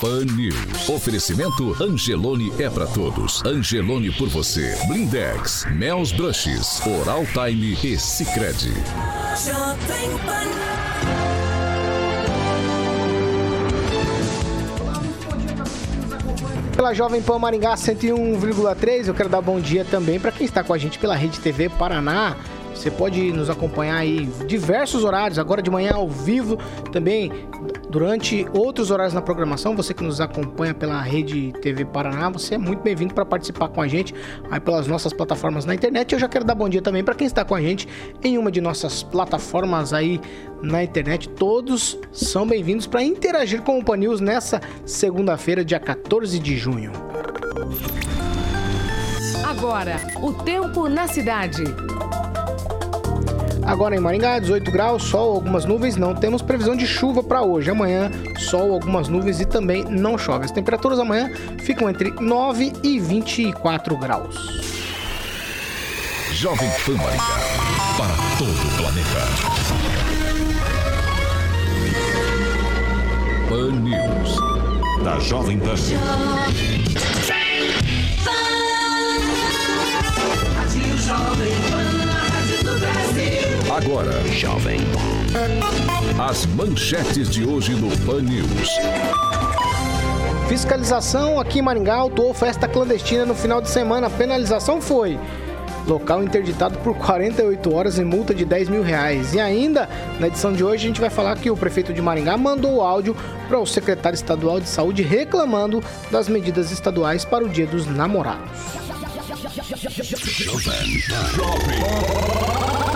Pan News. Oferecimento Angelone é pra todos. Angelone por você. Blindex, Mel's Brushes, Oral Time e Sicredi. Pela Jovem Pan Maringá 101,3, eu quero dar bom dia também para quem está com a gente pela Rede TV Paraná. Você pode nos acompanhar aí diversos horários, agora de manhã ao vivo, também durante outros horários na programação. Você que nos acompanha pela Rede TV Paraná, você é muito bem-vindo para participar com a gente aí pelas nossas plataformas na internet. Eu já quero dar bom dia também para quem está com a gente em uma de nossas plataformas aí na internet. Todos são bem-vindos para interagir com o Pan News nessa segunda-feira, dia 14 de junho. Agora, o tempo na cidade. Agora em Maringá, 18 graus, sol, algumas nuvens, não temos previsão de chuva para hoje. Amanhã, sol, algumas nuvens e também não chove. As temperaturas amanhã ficam entre 9 e 24 graus. Jovem Pan Maringá. Para todo o planeta. Pan News. Da Jovem Pan. Rádio Jovem Pan. Agora, Jovem as manchetes de hoje no Pan News. Fiscalização aqui em Maringá autuou festa clandestina no final de semana. A penalização foi local interditado por 48 horas e multa de 10 mil reais. E ainda, na edição de hoje, a gente vai falar que o prefeito de Maringá mandou o áudio para o secretário estadual de saúde reclamando das medidas estaduais para o Dia dos Namorados. Jovem Pan,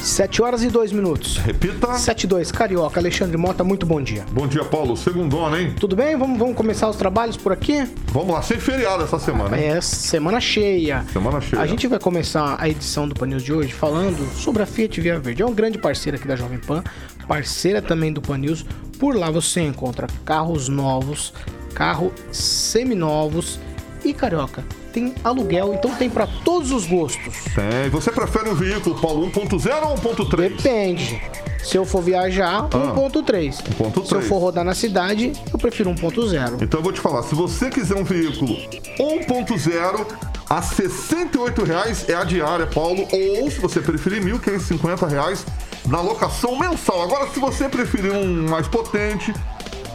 7 horas e 2 minutos. Repita. 7 e 2, Carioca, Alexandre Mota, muito bom dia. Bom dia, Paulo. Segundona, hein? Tudo bem? Vamos, vamos começar os trabalhos por aqui? Vamos lá, sem feriado essa semana, hein? É, semana cheia. Semana cheia. A gente vai começar a edição do Pan News de hoje falando sobre a Fiat Via Verde. É um grande parceiro aqui da Jovem Pan, parceira também do Pan News. Por lá você encontra carros novos, carro seminovos e carioca. Tem aluguel, então tem para todos os gostos. Tem. Você prefere um veículo, Paulo, 1.0 ou 1.3? Depende. Se eu for viajar, 1.3. 1.3. Se eu for rodar na cidade, eu prefiro 1.0. Então eu vou te falar, se você quiser um veículo 1.0 a 68 reais é a diária, Paulo, ou se você preferir 1.550 reais na locação mensal. Agora, se você preferir um mais potente,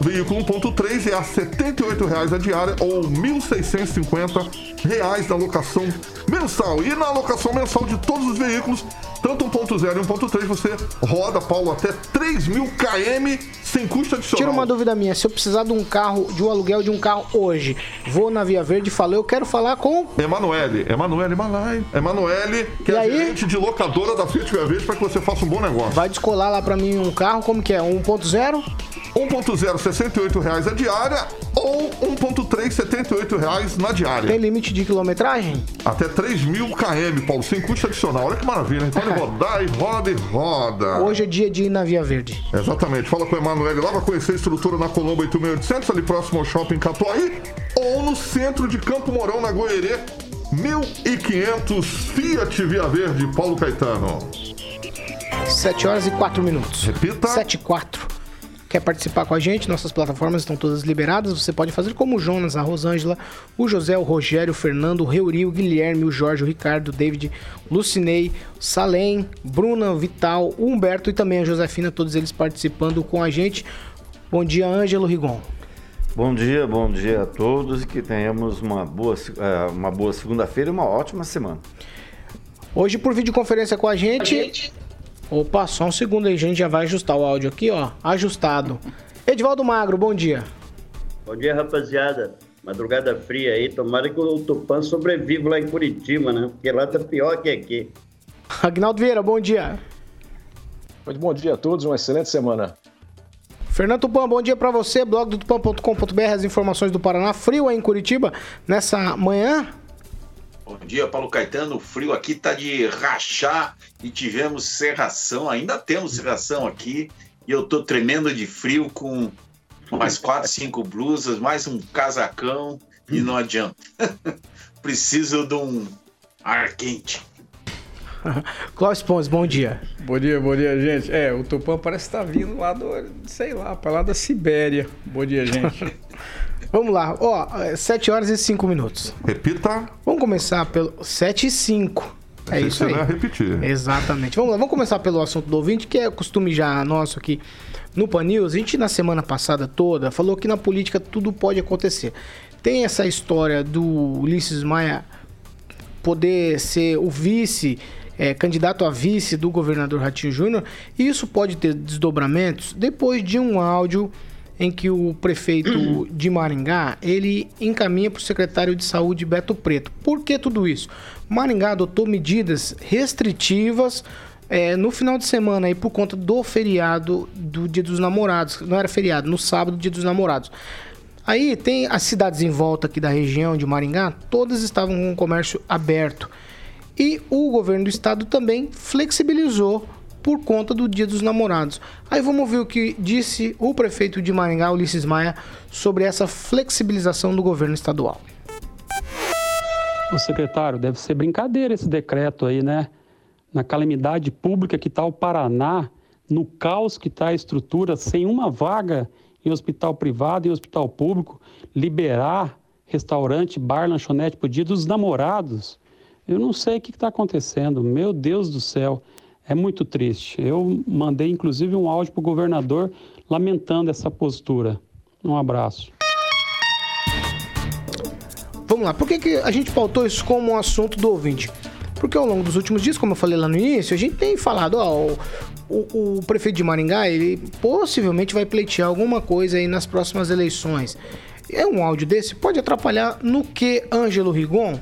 veículo 1.3 é a 78 reais a diária ou 1.650 reais na locação mensal. E na locação mensal de todos os veículos, tanto 1.0 e 1.3, você roda, Paulo, até 3 mil km sem custo adicional. Tira uma dúvida minha, se eu precisar de um carro, de um aluguel de um carro hoje, vou na Via Verde e falo, eu quero falar com. Emanuele, Emanuele Malai. Emanuele, que E é aí? gerente de locadora da Fiat Via Verde para que você faça um bom negócio. Vai descolar lá pra mim um carro, como que é? 1.0? 1.0, 68 reais a diária ou 1.3, 78 reais na diária. Tem limite de quilometragem? Até 3 mil km, Paulo, sem custo adicional. Olha que maravilha, hein? Pode rodar e roda e roda. Hoje é dia de ir na Via Verde. Exatamente. Fala com a Emanuele lá, vai conhecer a estrutura na Colombo 8800, ali próximo ao Shopping Catuaí, ou no centro de Campo Mourão, na Goerê, 1.500 Fiat Via Verde, Paulo Caetano. 7 horas e 4 minutos. Repita. 7 e 4. Quer participar com a gente? Nossas plataformas estão todas liberadas. Você pode fazer como o Jonas, a Rosângela, o José, o Rogério, o Fernando, o Reuri, o Guilherme, o Jorge, o Ricardo, o David, o Lucinei, o Salem, Bruna, o Vital, o Humberto e também a Josefina, todos eles participando com a gente. Bom dia, Ângelo Rigon. Bom dia, bom dia a todos e que tenhamos uma boa, eh, uma boa segunda-feira e uma ótima semana. Hoje por videoconferência com a gente. Opa, só um segundo aí, a gente já vai ajustar o áudio aqui, ó. Ajustado. Edivaldo Magro, bom dia. Bom dia, rapaziada. Madrugada fria aí. Tomara que o Tupã sobreviva lá em Curitiba, né? Porque lá tá pior que aqui. Agnaldo Vieira, bom dia. Muito bom dia a todos, uma excelente semana. Fernando Tupan, bom dia pra você. Blog do tupan.com.br, as informações do Paraná. Frio aí em Curitiba nessa manhã. Bom dia, Paulo Caetano. O frio aqui tá de rachar e tivemos serração, ainda temos serração aqui. E eu tô tremendo de frio com mais quatro, cinco blusas, mais um casacão e não adianta. Preciso de um ar quente. Cláudio Pons, bom dia. Bom dia, bom dia, gente. É, o Tupã parece estar vindo lá do, sei lá, para lá da Sibéria. Bom dia, gente. Vamos lá, ó, 7 horas e 5 minutos. Repita. Vamos começar pelo 7 e 5. É Achei isso aí. repetir. Exatamente. Vamos lá, vamos começar pelo assunto do ouvinte, que é costume já nosso aqui no Pan News. A gente, na semana passada toda, falou que na política tudo pode acontecer. Tem essa história do Ulisses Maia poder ser o vice, é, candidato a vice do governador Ratinho Júnior, e isso pode ter desdobramentos depois de um áudio em que o prefeito de Maringá, ele encaminha para o secretário de saúde Beto Preto. Por que tudo isso? Maringá adotou medidas restritivas é, no final de semana aí por conta do feriado do Dia dos Namorados. Não era feriado, no sábado, Dia dos Namorados. Aí tem as cidades em volta aqui da região de Maringá, todas estavam com o comércio aberto. E o governo do estado também flexibilizou por conta do Dia dos Namorados. Aí vamos ver o que disse o prefeito de Maringá, Ulisses Maia, sobre essa flexibilização do governo estadual. O secretário, deve ser brincadeira esse decreto aí, né? Na calamidade pública que está o Paraná, no caos que está a estrutura, sem uma vaga em hospital privado e hospital público, liberar restaurante, bar, lanchonete o dia dos namorados. Eu não sei o que está acontecendo. Meu Deus do céu, é muito triste. Eu mandei inclusive um áudio para o governador lamentando essa postura. Um abraço. Vamos lá, por que, que a gente pautou isso como um assunto do ouvinte? Porque ao longo dos últimos dias, como eu falei lá no início, a gente tem falado, ó, o, o, o prefeito de Maringá, ele possivelmente vai pleitear alguma coisa aí nas próximas eleições. É um áudio desse pode atrapalhar no que Ângelo Rigon?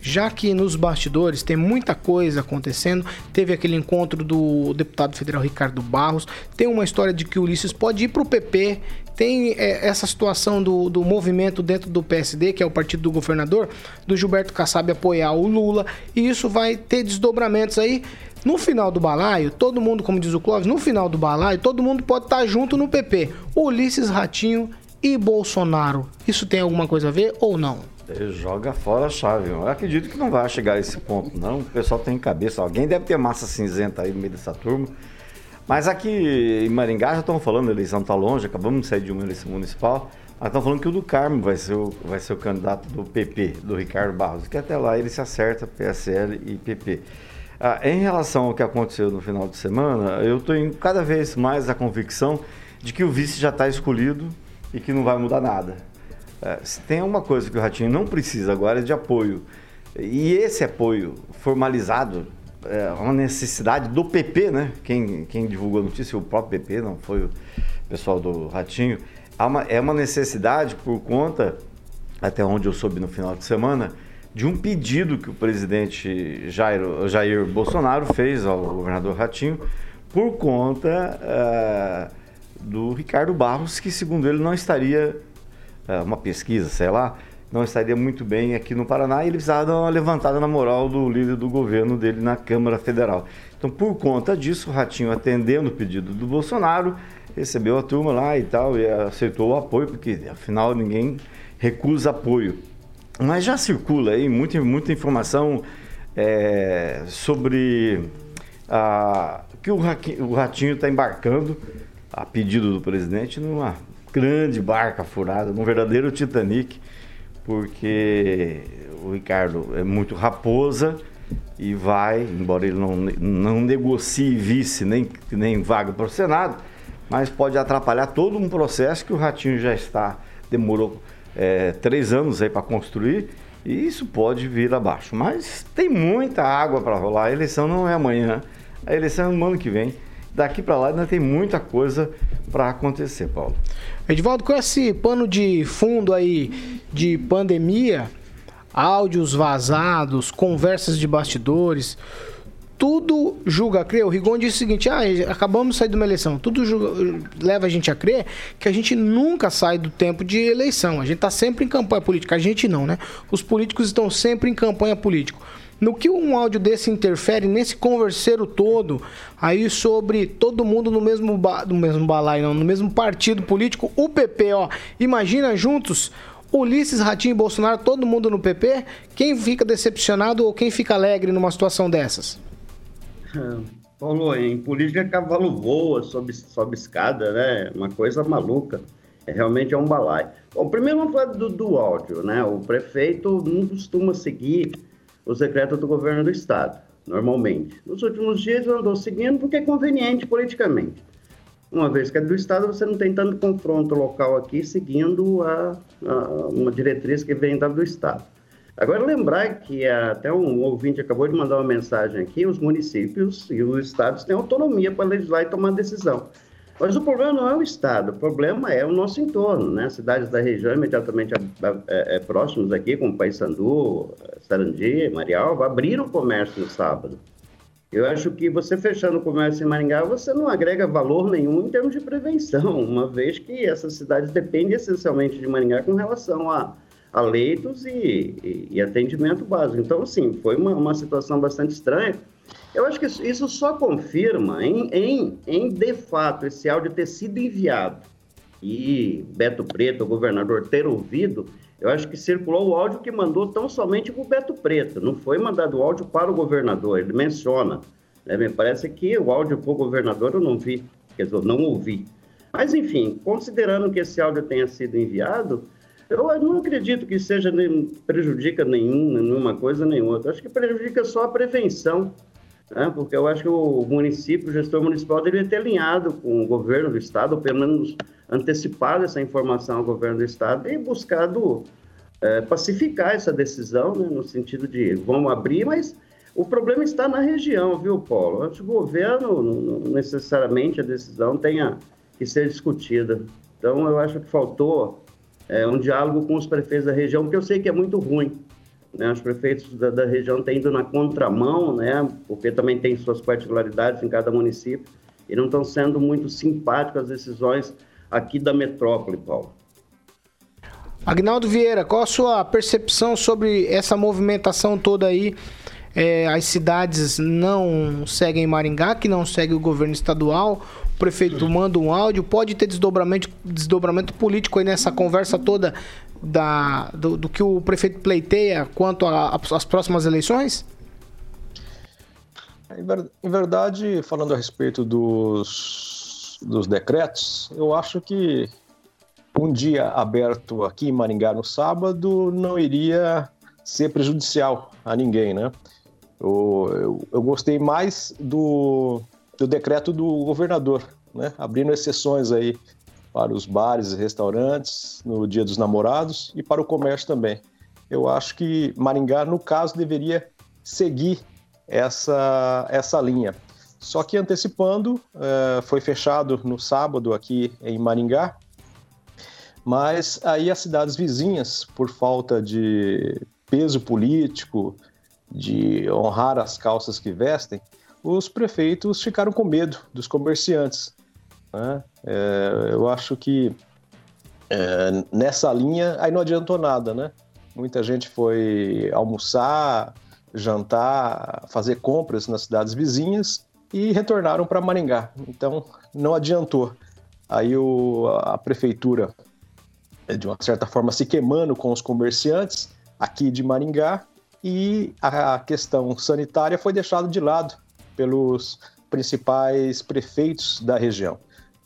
Já que nos bastidores tem muita coisa acontecendo. Teve aquele encontro do deputado federal Ricardo Barros, tem uma história de que o Ulisses pode ir para o PP, tem é, essa situação do, do movimento dentro do PSD, que é o partido do governador, do Gilberto Kassab apoiar o Lula, e isso vai ter desdobramentos aí. No final do balaio, todo mundo, como diz o Clóvis, no final do balaio, todo mundo pode estar junto no PP. Ulisses Ratinho e Bolsonaro. Isso tem alguma coisa a ver ou não? Joga fora a chave. Eu acredito que não vai chegar a esse ponto, não. O pessoal tem cabeça. Alguém deve ter massa cinzenta aí no meio dessa turma. Mas aqui em Maringá já estão falando, a eleição está longe, acabamos de sair de uma eleição municipal. Mas estão falando que o do Carmo vai ser o, vai ser o candidato do PP, do Ricardo Barros. Que até lá ele se acerta, PSL e PP. Ah, em relação ao que aconteceu no final de semana, eu tenho cada vez mais a convicção de que o vice já está escolhido e que não vai mudar nada. É, se tem uma coisa que o Ratinho não precisa agora é de apoio. E esse apoio formalizado é uma necessidade do PP, né? Quem, quem divulgou a notícia, o próprio PP, não foi o pessoal do Ratinho. Uma, é uma necessidade por conta, até onde eu soube no final de semana, de um pedido que o presidente Jair, Jair Bolsonaro fez ao governador Ratinho por conta uh, do Ricardo Barros, que segundo ele não estaria uma pesquisa, sei lá, não estaria muito bem aqui no Paraná e ele precisava dar uma levantada na moral do líder do governo dele na Câmara Federal. Então, por conta disso, o Ratinho, atendendo o pedido do Bolsonaro, recebeu a turma lá e tal, e aceitou o apoio, porque afinal ninguém recusa apoio. Mas já circula aí muita, muita informação é, sobre a, que o, o Ratinho está embarcando, a pedido do presidente, numa grande barca furada, num verdadeiro Titanic, porque o Ricardo é muito raposa e vai, embora ele não, não negocie vice nem, nem vaga para o Senado, mas pode atrapalhar todo um processo que o Ratinho já está, demorou é, três anos aí para construir e isso pode vir abaixo. Mas tem muita água para rolar, a eleição não é amanhã, a eleição é no ano que vem. Daqui para lá ainda tem muita coisa para acontecer, Paulo. Edivaldo, com esse pano de fundo aí de pandemia, áudios vazados, conversas de bastidores, tudo julga a crer. O Rigon disse o seguinte: ah, acabamos de sair de uma eleição. Tudo julga, leva a gente a crer que a gente nunca sai do tempo de eleição. A gente está sempre em campanha política. A gente não, né? Os políticos estão sempre em campanha política. No que um áudio desse interfere nesse converseiro todo aí sobre todo mundo no mesmo, ba... no mesmo balaio, não, no mesmo partido político, o PP, ó. Imagina juntos Ulisses, Ratinho e Bolsonaro, todo mundo no PP, quem fica decepcionado ou quem fica alegre numa situação dessas? Paulo, em política cavalo voa, sobe, sobe escada, né? Uma coisa maluca. É, realmente é um balaio. Bom, primeiro vamos falar do, do áudio, né? O prefeito não costuma seguir os decretos do governo do estado, normalmente. Nos últimos dias andou seguindo porque é conveniente politicamente. Uma vez que é do estado, você não tem tanto confronto local aqui seguindo a, a uma diretriz que vem do estado. Agora, lembrar que até um ouvinte acabou de mandar uma mensagem aqui: os municípios e os estados têm autonomia para legislar e tomar decisão. Mas o problema não é o Estado, o problema é o nosso entorno, né? Cidades da região imediatamente é, é, próximas aqui, como Paysandu, Sarandi, Marialva, abriram comércio no sábado. Eu acho que você fechando o comércio em Maringá, você não agrega valor nenhum em termos de prevenção, uma vez que essas cidades dependem essencialmente de Maringá com relação a, a leitos e, e, e, atendimento básico. Então, assim, foi uma, uma situação bastante estranha. Eu acho que isso, só confirma em, em, em, de fato, esse áudio ter sido enviado e Beto Preto, o governador, ter ouvido. Eu acho que circulou o áudio que mandou tão somente para o Beto Preto, não foi mandado o áudio para o governador, ele menciona. Né? Me parece que o áudio para o governador eu não vi, quer dizer, não ouvi. Mas, enfim, considerando que esse áudio tenha sido enviado, eu não acredito que seja nem, prejudica nenhum, nenhuma coisa nem outra. Acho que prejudica só a prevenção né? porque eu acho que o município, o gestor municipal, deveria ter alinhado com o governo do estado, ou pelo menos antecipado essa informação ao governo do estado e buscado é, pacificar essa decisão, né? no sentido de vamos abrir, mas o problema está na região, viu, Paulo? Acho que o governo, necessariamente a decisão tenha que ser discutida. Então, eu acho que faltou é, um diálogo com os prefeitos da região, que eu sei que é muito ruim. Né? Os prefeitos da, da, região têm ido na contramão, né? porque também tem suas particularidades em cada município, e não estão sendo muito simpáticos às decisões aqui da metrópole, Paulo. Agnaldo Vieira, qual a sua percepção sobre essa movimentação toda aí? É, as cidades não seguem Maringá, que não segue o governo estadual. O prefeito manda um áudio. Pode ter desdobramento, desdobramento político aí nessa conversa toda da, do, do que o prefeito pleiteia quanto às próximas eleições? Em verdade, falando a respeito dos, dos decretos, eu acho que um dia aberto aqui em Maringá no sábado não iria ser prejudicial a ninguém, né? Eu, eu, eu gostei mais do, do decreto do governador, né? Abrindo exceções aí para os bares e restaurantes no Dia dos Namorados e para o comércio também. Eu acho que Maringá, no caso, deveria seguir essa, essa linha. Só que antecipando, uh, foi fechado no sábado aqui em Maringá, mas aí as cidades vizinhas, por falta de peso político, de honrar as calças que vestem, os prefeitos ficaram com medo dos comerciantes. Né? É, eu acho que é, nessa linha aí não adiantou nada, né? Muita gente foi almoçar, jantar, fazer compras nas cidades vizinhas e retornaram para Maringá. Então não adiantou. Aí o, a prefeitura, de uma certa forma, se queimando com os comerciantes, aqui de Maringá e a questão sanitária foi deixada de lado pelos principais prefeitos da região.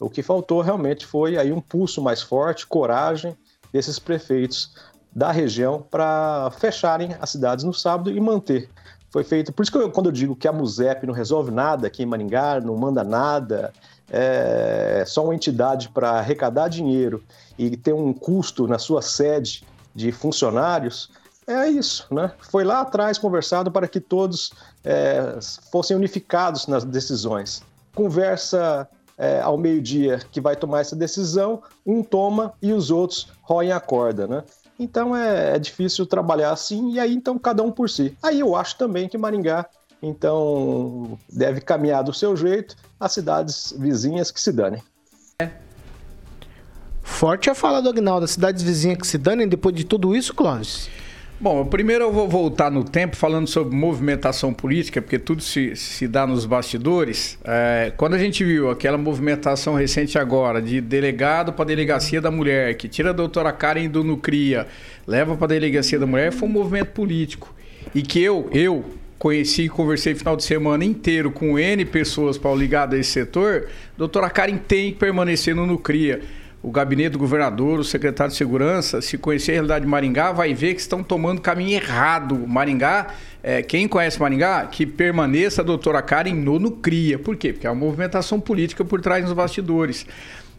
O que faltou realmente foi aí um pulso mais forte, coragem desses prefeitos da região para fecharem as cidades no sábado e manter. Foi feito, por isso que eu, quando eu digo que a MUSEP não resolve nada aqui em Maringá, não manda nada, é só uma entidade para arrecadar dinheiro e ter um custo na sua sede de funcionários, é isso, né? Foi lá atrás conversado para que todos é, fossem unificados nas decisões. Conversa é, ao meio-dia que vai tomar essa decisão, um toma e os outros roem a corda, né? Então é, é, difícil trabalhar assim, e aí então cada um por si. Aí eu acho também que Maringá então deve caminhar do seu jeito, as cidades vizinhas que se danem. Forte a fala do Agnaldo, as cidades vizinhas que se danem depois de tudo isso, Clóvis? Bom, primeiro eu vou voltar no tempo falando sobre movimentação política, porque tudo se, se dá nos bastidores. É, quando a gente viu aquela movimentação recente agora de delegado para a delegacia da mulher, que tira a doutora Karen do Nucria, leva para a delegacia da mulher, foi um movimento político. E que eu, eu conheci e conversei final de semana inteiro com N pessoas para ligar a esse setor, doutora Karen tem que permanecer no Nucria o gabinete do governador, o secretário de segurança, se conhecer a realidade de Maringá, vai ver que estão tomando caminho errado. Maringá, é, quem conhece Maringá, que permaneça a doutora Karen no Nucria. Por quê? Porque é uma movimentação política por trás dos bastidores.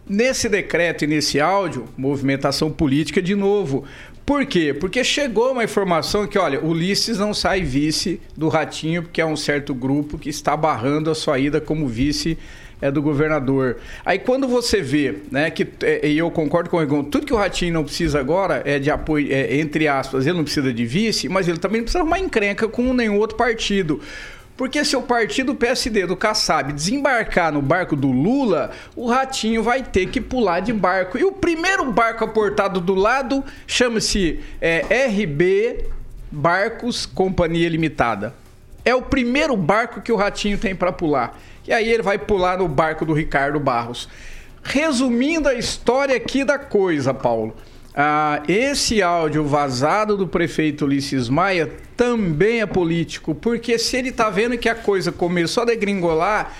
Nesse decreto e nesse áudio, movimentação política de novo. Por quê? Porque chegou uma informação que, olha, Ulisses não sai vice do Ratinho, porque é um certo grupo que está barrando a sua ida como vice é do governador. Aí quando você vê, né, que é, e eu concordo com o Egon, tudo que o Ratinho não precisa agora é de apoio, é, entre aspas, ele não precisa de vice, mas ele também não precisa arrumar encrenca com nenhum outro partido. Porque se o partido PSD do Kassab desembarcar no barco do Lula, o Ratinho vai ter que pular de barco. E o primeiro barco aportado do lado chama-se é, RB Barcos Companhia Limitada. É o primeiro barco que o Ratinho tem para pular. E aí ele vai pular no barco do Ricardo Barros. Resumindo a história aqui da coisa, Paulo. Ah, esse áudio vazado do prefeito Ulisses Maia também é político, porque se ele tá vendo que a coisa começou a degringolar,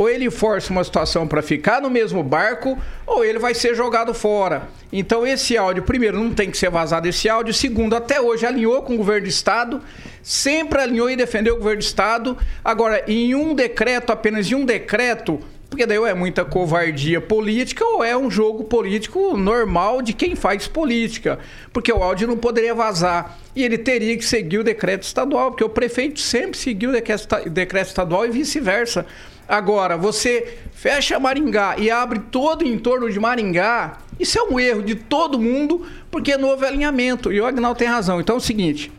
ou ele força uma situação para ficar no mesmo barco, ou ele vai ser jogado fora. Então esse áudio, primeiro, não tem que ser vazado esse áudio, segundo, até hoje alinhou com o governo do estado, sempre alinhou e defendeu o governo do estado. Agora, em um decreto, apenas em um decreto, porque daí ou é muita covardia política ou é um jogo político normal de quem faz política. Porque o áudio não poderia vazar. E ele teria que seguir o decreto estadual, porque o prefeito sempre seguiu o decreto estadual e vice-versa. Agora, você fecha Maringá e abre todo o entorno de Maringá, isso é um erro de todo mundo, porque é novo alinhamento. E o Agnaldo tem razão. Então é o seguinte: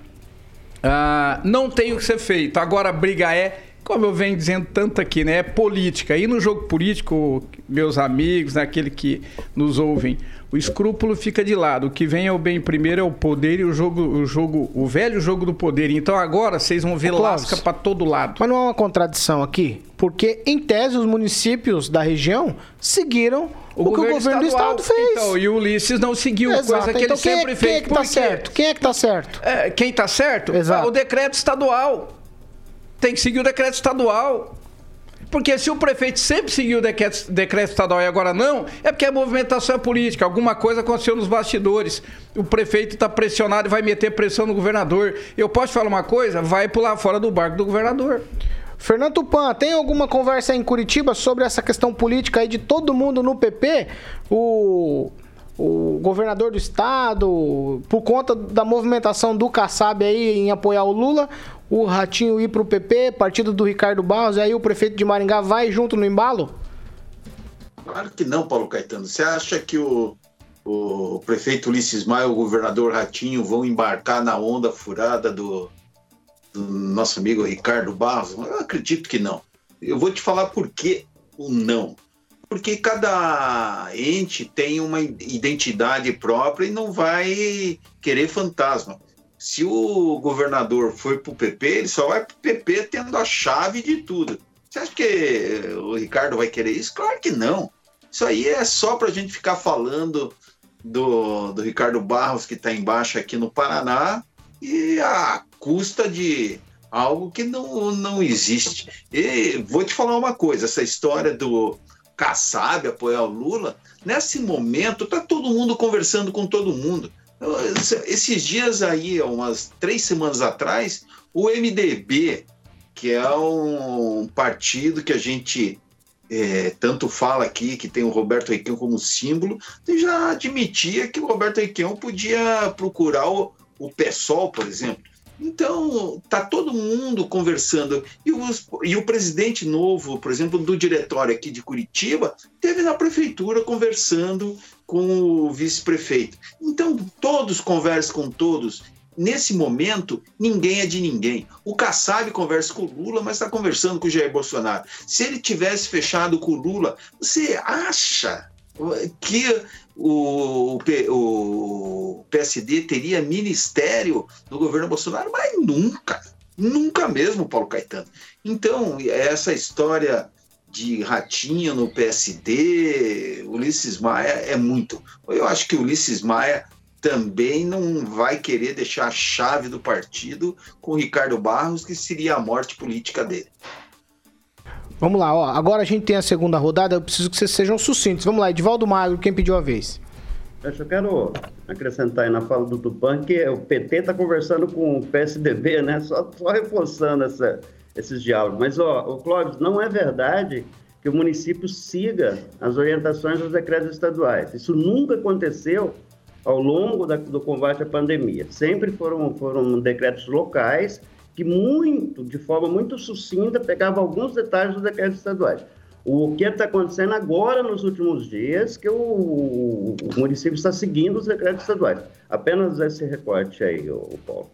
uh, não tem o que ser feito. Agora a briga é, como eu venho dizendo tanto aqui, né? É política. E no jogo político, meus amigos, né, aquele que nos ouvem, o escrúpulo fica de lado. O que vem é o bem primeiro é o poder e o jogo, o jogo, o velho jogo do poder. Então agora vocês vão ver lasca para todo lado. Mas não é uma contradição aqui, porque em tese os municípios da região seguiram o, o que o governo estadual, do estado fez. Então, e o Ulisses não seguiu, Exato. coisa que então, ele quem, é- sempre quem fez. é que tá certo? Quem é que tá certo? É, quem tá certo? Exato. O decreto estadual. Tem que seguir o decreto estadual. Porque se o prefeito sempre seguiu o decreto, decreto estadual e agora não, é porque a movimentação é política. Alguma coisa aconteceu nos bastidores. O prefeito está pressionado e vai meter pressão no governador. Eu posso falar uma coisa? Vai pular fora do barco do governador. Fernando Tupan, tem alguma conversa em Curitiba sobre essa questão política aí de todo mundo no PP? O, o governador do estado, por conta da movimentação do Kassab aí em apoiar o Lula, o Ratinho ir pro PP, partido do Ricardo Barros, e aí o prefeito de Maringá vai junto no embalo? Claro que não, Paulo Caetano. Você acha que o, o prefeito Ulisses Maia e o governador Ratinho vão embarcar na onda furada do, do nosso amigo Ricardo Barros? Eu acredito que não. Eu vou te falar por que o não. Porque cada ente tem uma identidade própria e não vai querer fantasma se o governador for para o PP, ele só vai para o PP tendo a chave de tudo. Você acha que o Ricardo vai querer isso? Claro que não. Isso aí é só para a gente ficar falando do, do Ricardo Barros, que está embaixo aqui no Paraná, e à custa de algo que não, não existe. E vou te falar uma coisa: essa história do Kassab apoiar o Lula, nesse momento está todo mundo conversando com todo mundo. Esses dias aí, umas três semanas atrás, o MDB, que é um partido que a gente é, tanto fala aqui, que tem o Roberto Requião como símbolo, já admitia que o Roberto Requião podia procurar o, o PSOL, por exemplo. Então, tá todo mundo conversando. E, os, e o presidente novo, por exemplo, do diretório aqui de Curitiba, teve na prefeitura conversando com o vice-prefeito. Então, todos conversam com todos. Nesse momento, ninguém é de ninguém. O Kassab conversa com o Lula, mas está conversando com o Jair Bolsonaro. Se ele tivesse fechado com o Lula, você acha que o, o PSD teria ministério no governo Bolsonaro, mas nunca, nunca mesmo, Paulo Caetano. Então, essa história de ratinho no PSD, Ulisses Maia é muito. Eu acho que Ulisses Maia também não vai querer deixar a chave do partido com Ricardo Barros, que seria a morte política dele. Vamos lá, ó. Agora a gente tem a segunda rodada, eu preciso que vocês sejam sucintos. Vamos lá, Edivaldo Magro, quem pediu a vez? Eu só quero acrescentar aí na fala do Tupan que o PT está conversando com o PSDB, né? Só, só reforçando essa, esses diálogos. Mas, ó, o Clóvis, não é verdade que o município siga as orientações dos decretos estaduais. Isso nunca aconteceu ao longo da, do combate à pandemia. Sempre foram, foram decretos locais que muito, de forma muito sucinta, pegava alguns detalhes dos decretos estaduais. O que está acontecendo agora, nos últimos dias, que o, o, município está seguindo os decretos estaduais. Apenas esse recorte aí, o Paulo.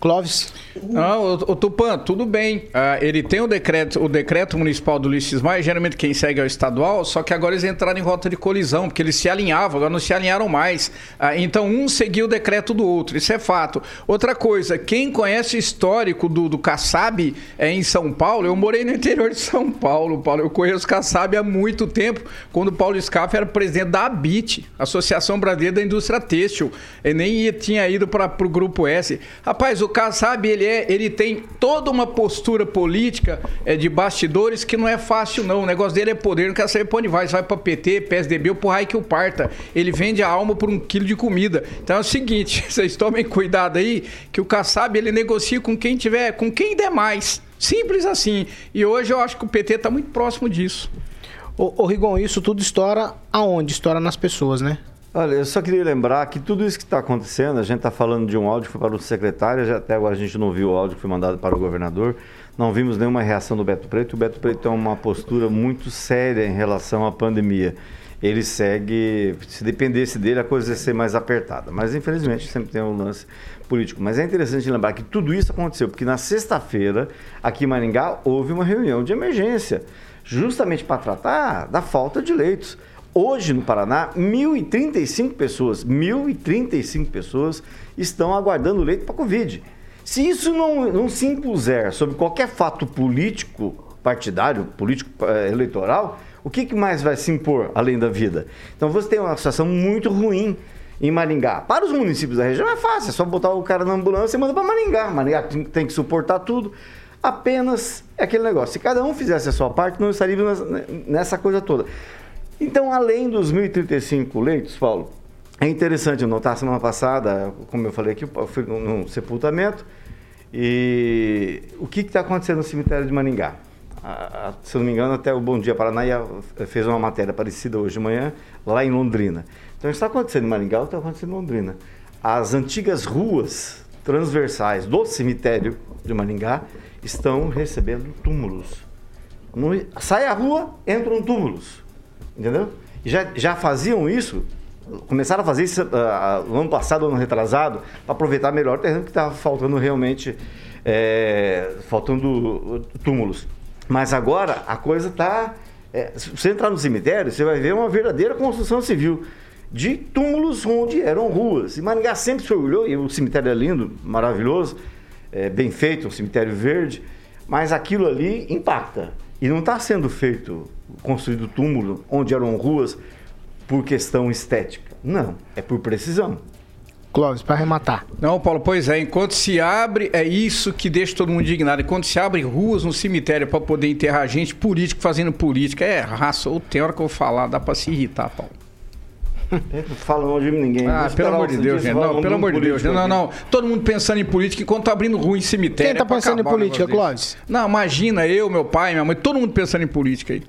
Clóvis. Não, o, o Tupan, tudo bem. Uh, ele tem o decreto, o decreto municipal do Ulisses Maia, geralmente quem segue é o estadual, só que agora eles entraram em rota de colisão, porque eles se alinhavam, agora não se alinharam mais. Uh, então um seguiu o decreto do outro, isso é fato. Outra coisa, quem conhece o histórico do, do Kassab é em São Paulo, eu morei no interior de São Paulo, Paulo. Eu conheço o Kassab há muito tempo, quando o Paulo Scaff era presidente da ABIT, Associação Brasileira da Indústria Têxtil. Ele nem tinha ido para o Grupo S. Rapaz, o Kassab, ele, é, ele tem toda uma postura política é, de bastidores que não é fácil, não. O negócio dele é poder, não quer saber pra onde vai. Se vai pra PT, PSDB ou pro raio que o parta. Ele vende a alma por um quilo de comida. Então é o seguinte, vocês tomem cuidado aí, que o Kassab, ele negocia com quem tiver, com quem der mais. Simples assim. E hoje eu acho que o PT tá muito próximo disso. Ô, ô Rigon, isso tudo estoura aonde? Estoura nas pessoas, né? Olha, eu só queria lembrar que tudo isso que está acontecendo, a gente está falando de um áudio que foi para o secretário, já até agora a gente não viu o áudio que foi mandado para o governador, não vimos nenhuma reação do Beto Preto. O Beto Preto tem uma postura muito séria em relação à pandemia. Ele segue, se dependesse dele, a coisa ia ser mais apertada. Mas infelizmente sempre tem um lance político. Mas é interessante lembrar que tudo isso aconteceu porque na sexta-feira, aqui em Maringá, houve uma reunião de emergência, justamente para tratar da falta de leitos. Hoje no Paraná, 1.035 pessoas, 1.035 pessoas estão aguardando leito para Covid. Se isso não, não se impuser sobre qualquer fato político, partidário, político eh, eleitoral, o que, que mais vai se impor além da vida? Então você tem uma situação muito ruim em Maringá. Para os municípios da região é fácil, é só botar o cara na ambulância e mandar para Maringá. Maringá tem que suportar tudo. Apenas é aquele negócio. Se cada um fizesse a sua parte, não estaria nessa coisa toda. Então, além dos 1.035 leitos, Paulo, é interessante notar, semana passada, como eu falei aqui, eu fui num sepultamento, e o que está acontecendo no cemitério de Maningá? A, a, se não me engano, até o Bom Dia Paraná fez uma matéria parecida hoje de manhã, lá em Londrina. Então, está acontecendo em Maringá, está acontecendo em Londrina. As antigas ruas transversais do cemitério de Maringá estão recebendo túmulos. No, sai a rua, entram túmulos. Entendeu? Já, já faziam isso, começaram a fazer isso uh, ano passado, ano retrasado, para aproveitar melhor o terreno que estava faltando realmente, é, faltando túmulos. Mas agora a coisa está. É, se você entrar no cemitério, você vai ver uma verdadeira construção civil de túmulos onde eram ruas. E Maringá sempre se orgulhou, e o cemitério é lindo, maravilhoso, é, bem feito, um cemitério verde, mas aquilo ali impacta. E não está sendo feito, construído túmulo onde eram ruas por questão estética. Não, é por precisão. Clóvis, para arrematar. Não, Paulo, pois é, enquanto se abre, é isso que deixa todo mundo indignado. Enquanto se abre ruas no cemitério para poder enterrar gente, político fazendo política, é raça, ou tem hora que eu vou falar, dá para se irritar, Paulo. Fala não de ninguém. Ah, pelo amor de Deus, gente. Não, pelo amor de Deus. Não, não. Todo mundo pensando em política enquanto tá abrindo ruim em cemitério. Quem tá é pensando em política, Clóvis? Não, imagina eu, meu pai, minha mãe, todo mundo pensando em política aí.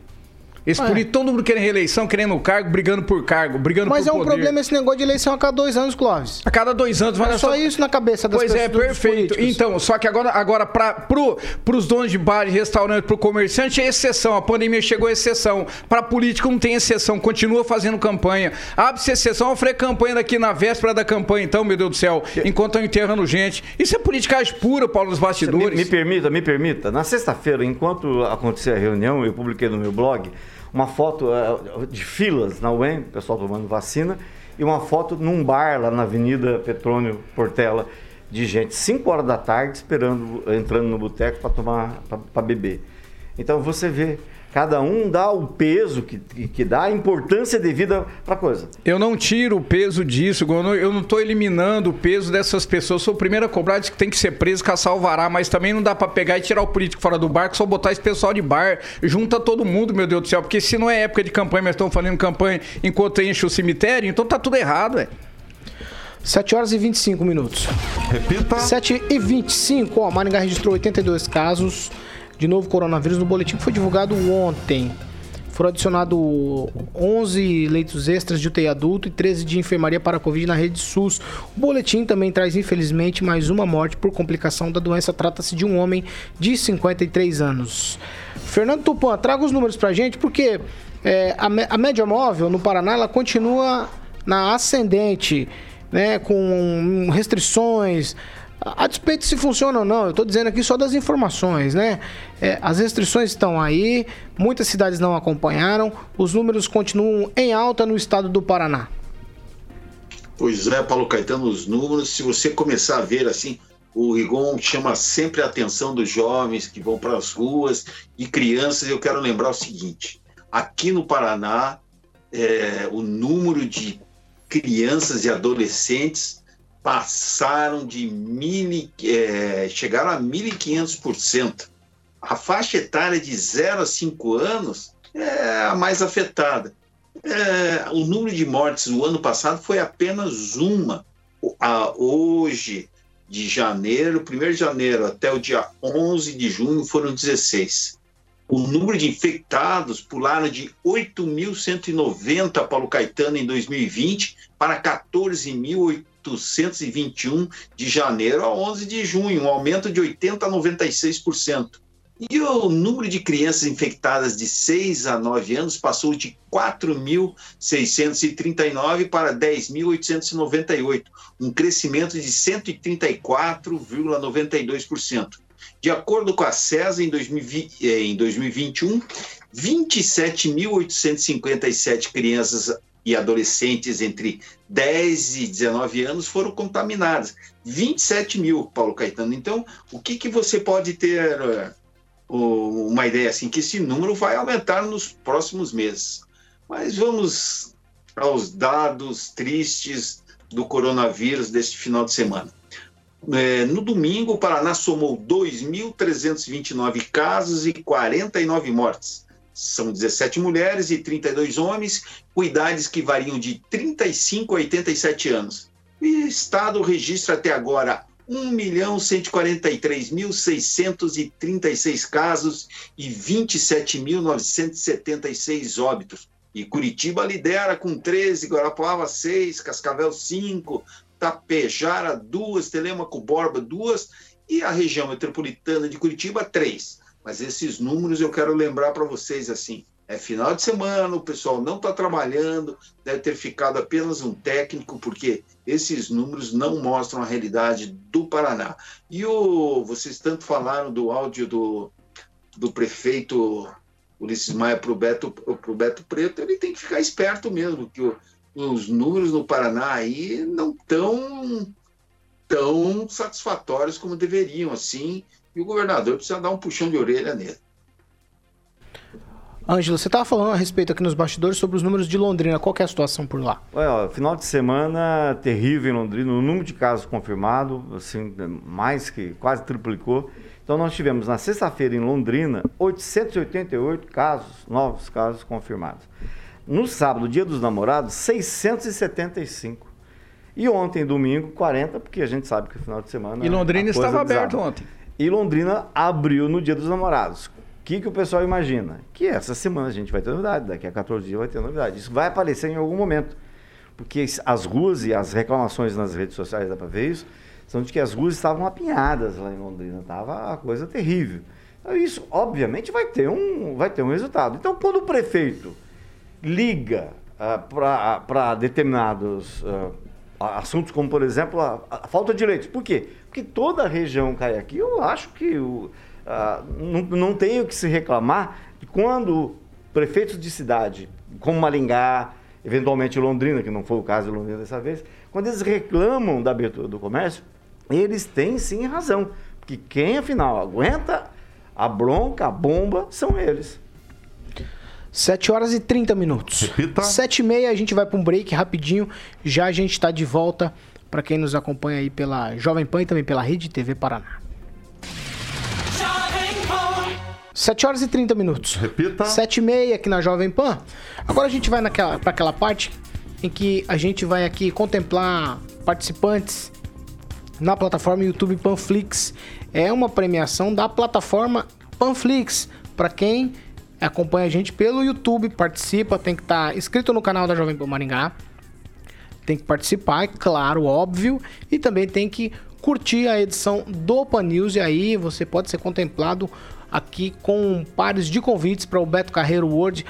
Esse Ué. político, todo mundo querendo reeleição, querendo o cargo, brigando por cargo, brigando Mas por é um poder. problema esse negócio de eleição a cada dois anos, Clóvis. A cada dois anos vai É só isso na cabeça das Pois é, pessoas. dos perfeito. políticos. Então, só que agora, agora para pro, pros donos de bar, de restaurante, pro comerciante, é exceção. A pandemia chegou a exceção. Para político não tem exceção. Continua fazendo campanha. Abre-se exceção. Eu falei campanha daqui na véspera da campanha, então, meu Deus do céu. Enquanto estão enterrando gente. Isso é politicagem pura, Paulo, nos Me, bastidores. me permita, me permita. Na sexta-feira, enquanto acontecia a reunião, eu publiquei no meu blog uma foto eh, de filas na UEM, pessoal tomando vacina, e uma foto num bar lá na Avenida Petrônio Portela, de gente 5 horas da tarde esperando, entrando no boteco para tomar, para beber. Então você vê, cada um dá o peso que, que, que dá, a importância devida para a coisa. Eu não tiro o peso disso, eu não- eu não estou eliminando o peso dessas pessoas. Sou o primeiro a cobrar diz que tem que ser preso, caçar o vará, mas também não dá para pegar e tirar o político fora do barco, só botar esse pessoal de bar, junta todo mundo, meu Deus do céu, porque se não é época de campanha, mas estão fazendo campanha enquanto enche o cemitério, então tá tudo errado, é. 7 horas e 25 minutos. Repita. 7 e 25. Ó, Maringá registrou 82 casos de novo coronavírus no boletim que foi divulgado ontem. Foram adicionados 11 leitos extras de UTI adulto e 13 de enfermaria para a Covid na rede SUS. O boletim também traz, infelizmente, mais uma morte por complicação da doença. Trata-se de um homem de 53 anos. Fernando Tupan, traga os números pra gente, porque é, a, a média móvel no Paraná ela continua na ascendente, né, com restrições. A despeito se funciona ou não, eu estou dizendo aqui só das informações, né? É, as restrições estão aí, muitas cidades não acompanharam, os números continuam em alta no estado do Paraná. Pois é, Paulo Caetano, os números, se você começar a ver assim, o Rigon chama sempre a atenção dos jovens que vão para as ruas e crianças. Eu quero lembrar o seguinte: aqui no Paraná, é, o número de crianças e adolescentes passaram de mil, é, chegaram a 1.500%. A faixa etária de 0 a 5 anos é a mais afetada. É, o número de mortes no ano passado foi apenas uma. A- hoje, de janeiro, 1 de janeiro até o dia 11 de junho, foram 16. O número de infectados pularam de 8.190, Paulo Caetano, em 2020, para 14.821 de janeiro a 11 de junho, um aumento de 80% a 96%. E o número de crianças infectadas de 6 a 9 anos passou de 4.639 para 10.898, um crescimento de 134,92%. De acordo com a CESA, em, 2020, eh, em 2021, 27.857 crianças e adolescentes entre 10 e 19 anos foram contaminadas. 27 mil, Paulo Caetano. Então, o que, que você pode ter eh, o- uma ideia assim que esse número vai aumentar nos próximos meses. Mas vamos aos dados tristes do coronavírus deste final de semana. É, no domingo, o Paraná somou 2.329 casos e 49 mortes. São 17 mulheres e 32 homens, com idades que variam de 35 a 87 anos. O Estado registra até agora 1.143.636 casos e 27.976 óbitos. E Curitiba lidera com 13, Guarapuava 6, Cascavel 5, Tapejara 2, Telêmaco Borba 2 e a região metropolitana de Curitiba 3. Mas esses números eu quero lembrar para vocês assim. É final de semana, o pessoal não está trabalhando, deve ter ficado apenas um técnico, porque esses números não mostram a realidade do Paraná. E o, vocês tanto falaram do áudio do, do prefeito Ulisses Maia para o Beto, pro Beto Preto, ele tem que ficar esperto mesmo, que o- os números no Paraná aí não tão tão satisfatórios como deveriam, assim, e o governador precisa dar um puxão de orelha nele. Ângelo, você estava falando a respeito aqui nos bastidores sobre os números de Londrina. Qual que é a situação por lá? Olha, final de semana terrível em Londrina, o número de casos confirmado, assim, mais que quase triplicou. Então nós tivemos na sexta-feira em Londrina 888 casos, novos casos confirmados. No sábado, dia dos namorados, 675. E ontem, domingo, 40, porque a gente sabe que o final de semana. E Londrina estava aberto ontem. E Londrina abriu no dia dos namorados. O que, que o pessoal imagina? Que essa semana a gente vai ter novidade, daqui a 14 dias vai ter novidade. Isso vai aparecer em algum momento. Porque as ruas e as reclamações nas redes sociais, dá para ver isso, são de que as ruas estavam apinhadas lá em Londrina. Estava a coisa terrível. Então, isso, obviamente, vai ter um, vai ter um resultado. Então, quando o prefeito liga para determinados ah, assuntos, como, por exemplo, a, a falta de leitos. Por quê? Porque toda a região cai aqui. Eu acho que o, ah, não, não tenho que se reclamar de quando prefeitos de cidade, como Maringá, eventualmente Londrina, que não foi o caso de Londrina dessa vez, quando eles reclamam da abertura do comércio, eles têm sim razão. Porque quem, afinal, aguenta a bronca, a bomba, são eles. 7 horas e 30 minutos. Repita. 7 e meia, a gente vai para um break rapidinho. Já a gente está de volta para quem nos acompanha aí pela Jovem Pan e também pela Rede TV Paraná. 7 horas e 30 minutos. Repita. 7 e meia aqui na Jovem Pan. Agora a gente vai para aquela parte em que a gente vai aqui contemplar participantes na plataforma YouTube Panflix. É uma premiação da plataforma Panflix. Para quem acompanha a gente pelo YouTube, participa, tem que estar inscrito no canal da Jovem Pan Maringá. Tem que participar, é claro, óbvio. E também tem que curtir a edição do Pan News. E aí você pode ser contemplado aqui com pares de convites para o Beto Carreiro World.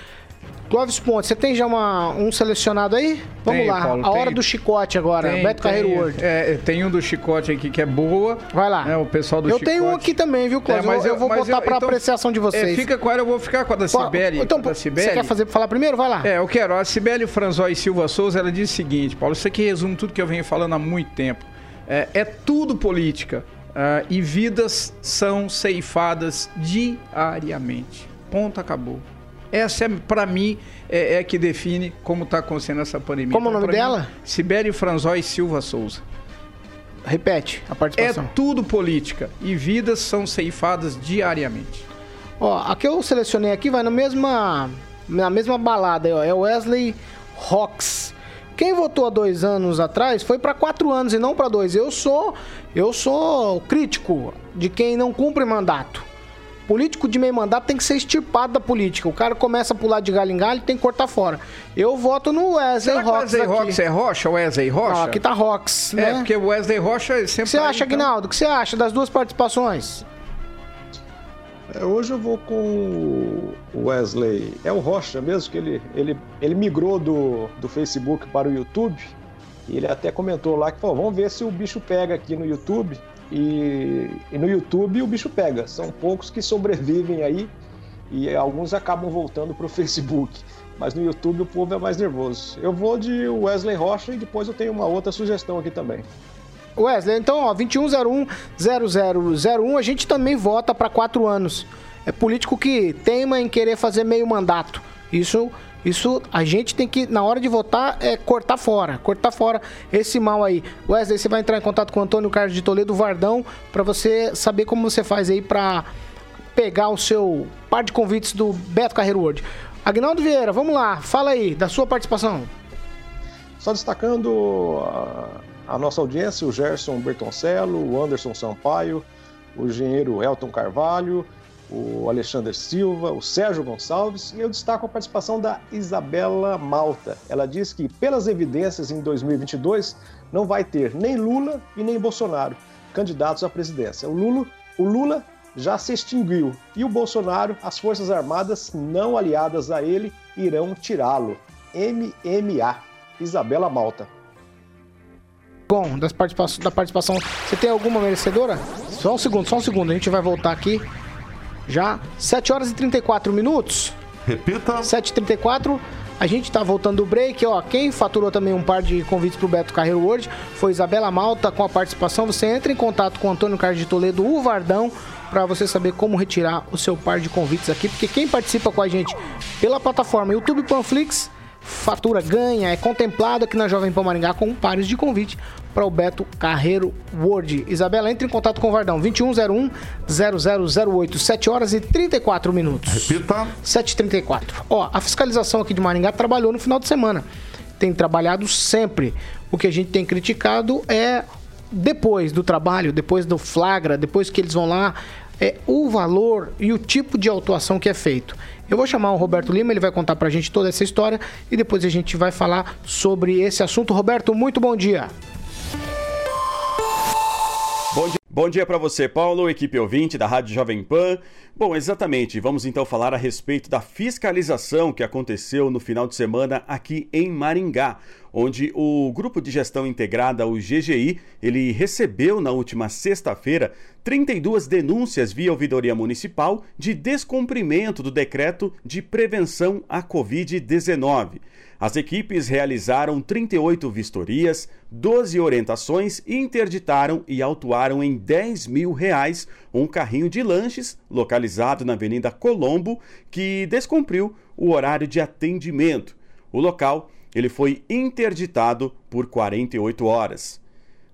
Clóvis Pontes, você tem já uma- um selecionado aí? Vamos Tenho, lá, Paulo, a hora tenho. do chicote agora, Tem- Beto Carreiro tem- World. É, tem um do chicote aqui que é boa. Vai lá. o pessoal do eu chicote. tenho um aqui também, viu, Clóvis? É, mas eu, eu vou mas botar eu- para então, apreciação de vocês. É, fica com ela, eu vou ficar com a da Cibele. Então, da Cibele. você quer fazer, falar primeiro? Vai lá. É, eu quero. A Cibele Franzói Silva Souza, ela diz o seguinte, Paulo, isso aqui resume tudo que eu venho falando há muito tempo. É, é tudo política. ah, e vidas são ceifadas diariamente. Ponto, acabou. Essa, é, pra mim, é, é que define como tá acontecendo essa pandemia. Como o Então, nome pra dela? mim, Cibele Franzói Silva Souza. Repete a É participação. tudo política. E vidas são ceifadas diariamente. Ó, a que eu selecionei aqui vai na mesma, na mesma balada, ó, é Wesley Rocks. Quem votou há dois anos atrás foi para quatro anos e não para dois. Eu sou, eu sou crítico de quem não cumpre mandato. Político de meio mandato tem que ser extirpado da política. O cara começa a pular de galho em galho, tem que cortar fora. Eu voto no Wesley Será o Rocks Wesley. Rocha é Rocha? Wesley Rocha? Não, aqui tá Rocks, né? É, porque o Wesley Rocha é O sempre. que você acha, então. Aguinaldo? O que você acha das duas participações? É, hoje eu vou com o Wesley. É o Rocha mesmo, que ele, ele, ele migrou do, do Facebook para o YouTube. E ele até comentou lá que falou: vamos ver se o bicho pega aqui no YouTube. E, e no YouTube o bicho pega. São poucos que sobrevivem aí e alguns acabam voltando para o Facebook. Mas no YouTube o povo é mais nervoso. Eu vou de Wesley Rocha e depois eu tenho uma outra sugestão aqui também. Wesley, então, ó, 2101-0001, a gente também vota para quatro anos. É político que teima em querer fazer meio mandato. Isso, isso a gente tem que, na hora de votar, é cortar fora. Cortar fora esse mal aí. Wesley, você vai entrar em contato com o Antônio Carlos de Toledo Vardão para você saber como você faz aí para pegar o seu par de convites do Beto Carreiro World. Agnaldo Vieira, vamos lá, fala aí da sua participação. Só destacando a, a nossa audiência, o Gerson Bertoncello, o Anderson Sampaio, o engenheiro Elton Carvalho, o Alexander Silva, o Sérgio Gonçalves, e eu destaco a participação da Isabela Malta. Ela diz que, pelas evidências, em 2022 não vai ter nem Lula e nem Bolsonaro candidatos à presidência. O Lula, o Lula já se extinguiu e o Bolsonaro, as Forças Armadas não aliadas a ele, irão tirá-lo. MMA. Isabela Malta. Bom, das participa da participação, você tem alguma merecedora? Só um segundo, só um segundo, a gente vai voltar aqui. Já 7 horas e 34 minutos. Repita. 7h34. A gente tá voltando do break, ó. Quem faturou também um par de convites pro Beto Carreiro World foi Isabela Malta com a participação. Você entra em contato com o Antônio Carlos de Toledo, o Vardão, para você saber como retirar o seu par de convites aqui, porque quem participa com a gente pela plataforma YouTube Panflix fatura, ganha, é contemplado aqui na Jovem Pan Maringá com pares de convite para o Beto Carreiro World. Isabela, entre em contato com o Vardão, 2101-0008, 7 horas e 34 minutos. Repita. 7h34. Ó, a fiscalização aqui de Maringá trabalhou no final de semana. Tem trabalhado sempre. O que a gente tem criticado é depois do trabalho, depois do flagra, depois que eles vão lá, é o valor e o tipo de autuação que é feito. Eu vou chamar o Roberto Lima, ele vai contar pra gente toda essa história e depois a gente vai falar sobre esse assunto. Roberto, muito bom dia. Bom dia, bom dia para você, Paulo, equipe ouvinte da Rádio Jovem Pan. Bom, exatamente, vamos então falar a respeito da fiscalização que aconteceu no final de semana aqui em Maringá, onde o Grupo de Gestão Integrada, o GGI, ele recebeu na última sexta-feira 32 denúncias via ouvidoria municipal de descumprimento do decreto de prevenção à Covid-19. As equipes realizaram 38 vistorias, 12 orientações e interditaram e autuaram em 10 mil reais um carrinho de lanches localizado na Avenida Colombo que descumpriu o horário de atendimento. O local ele foi interditado por 48 horas.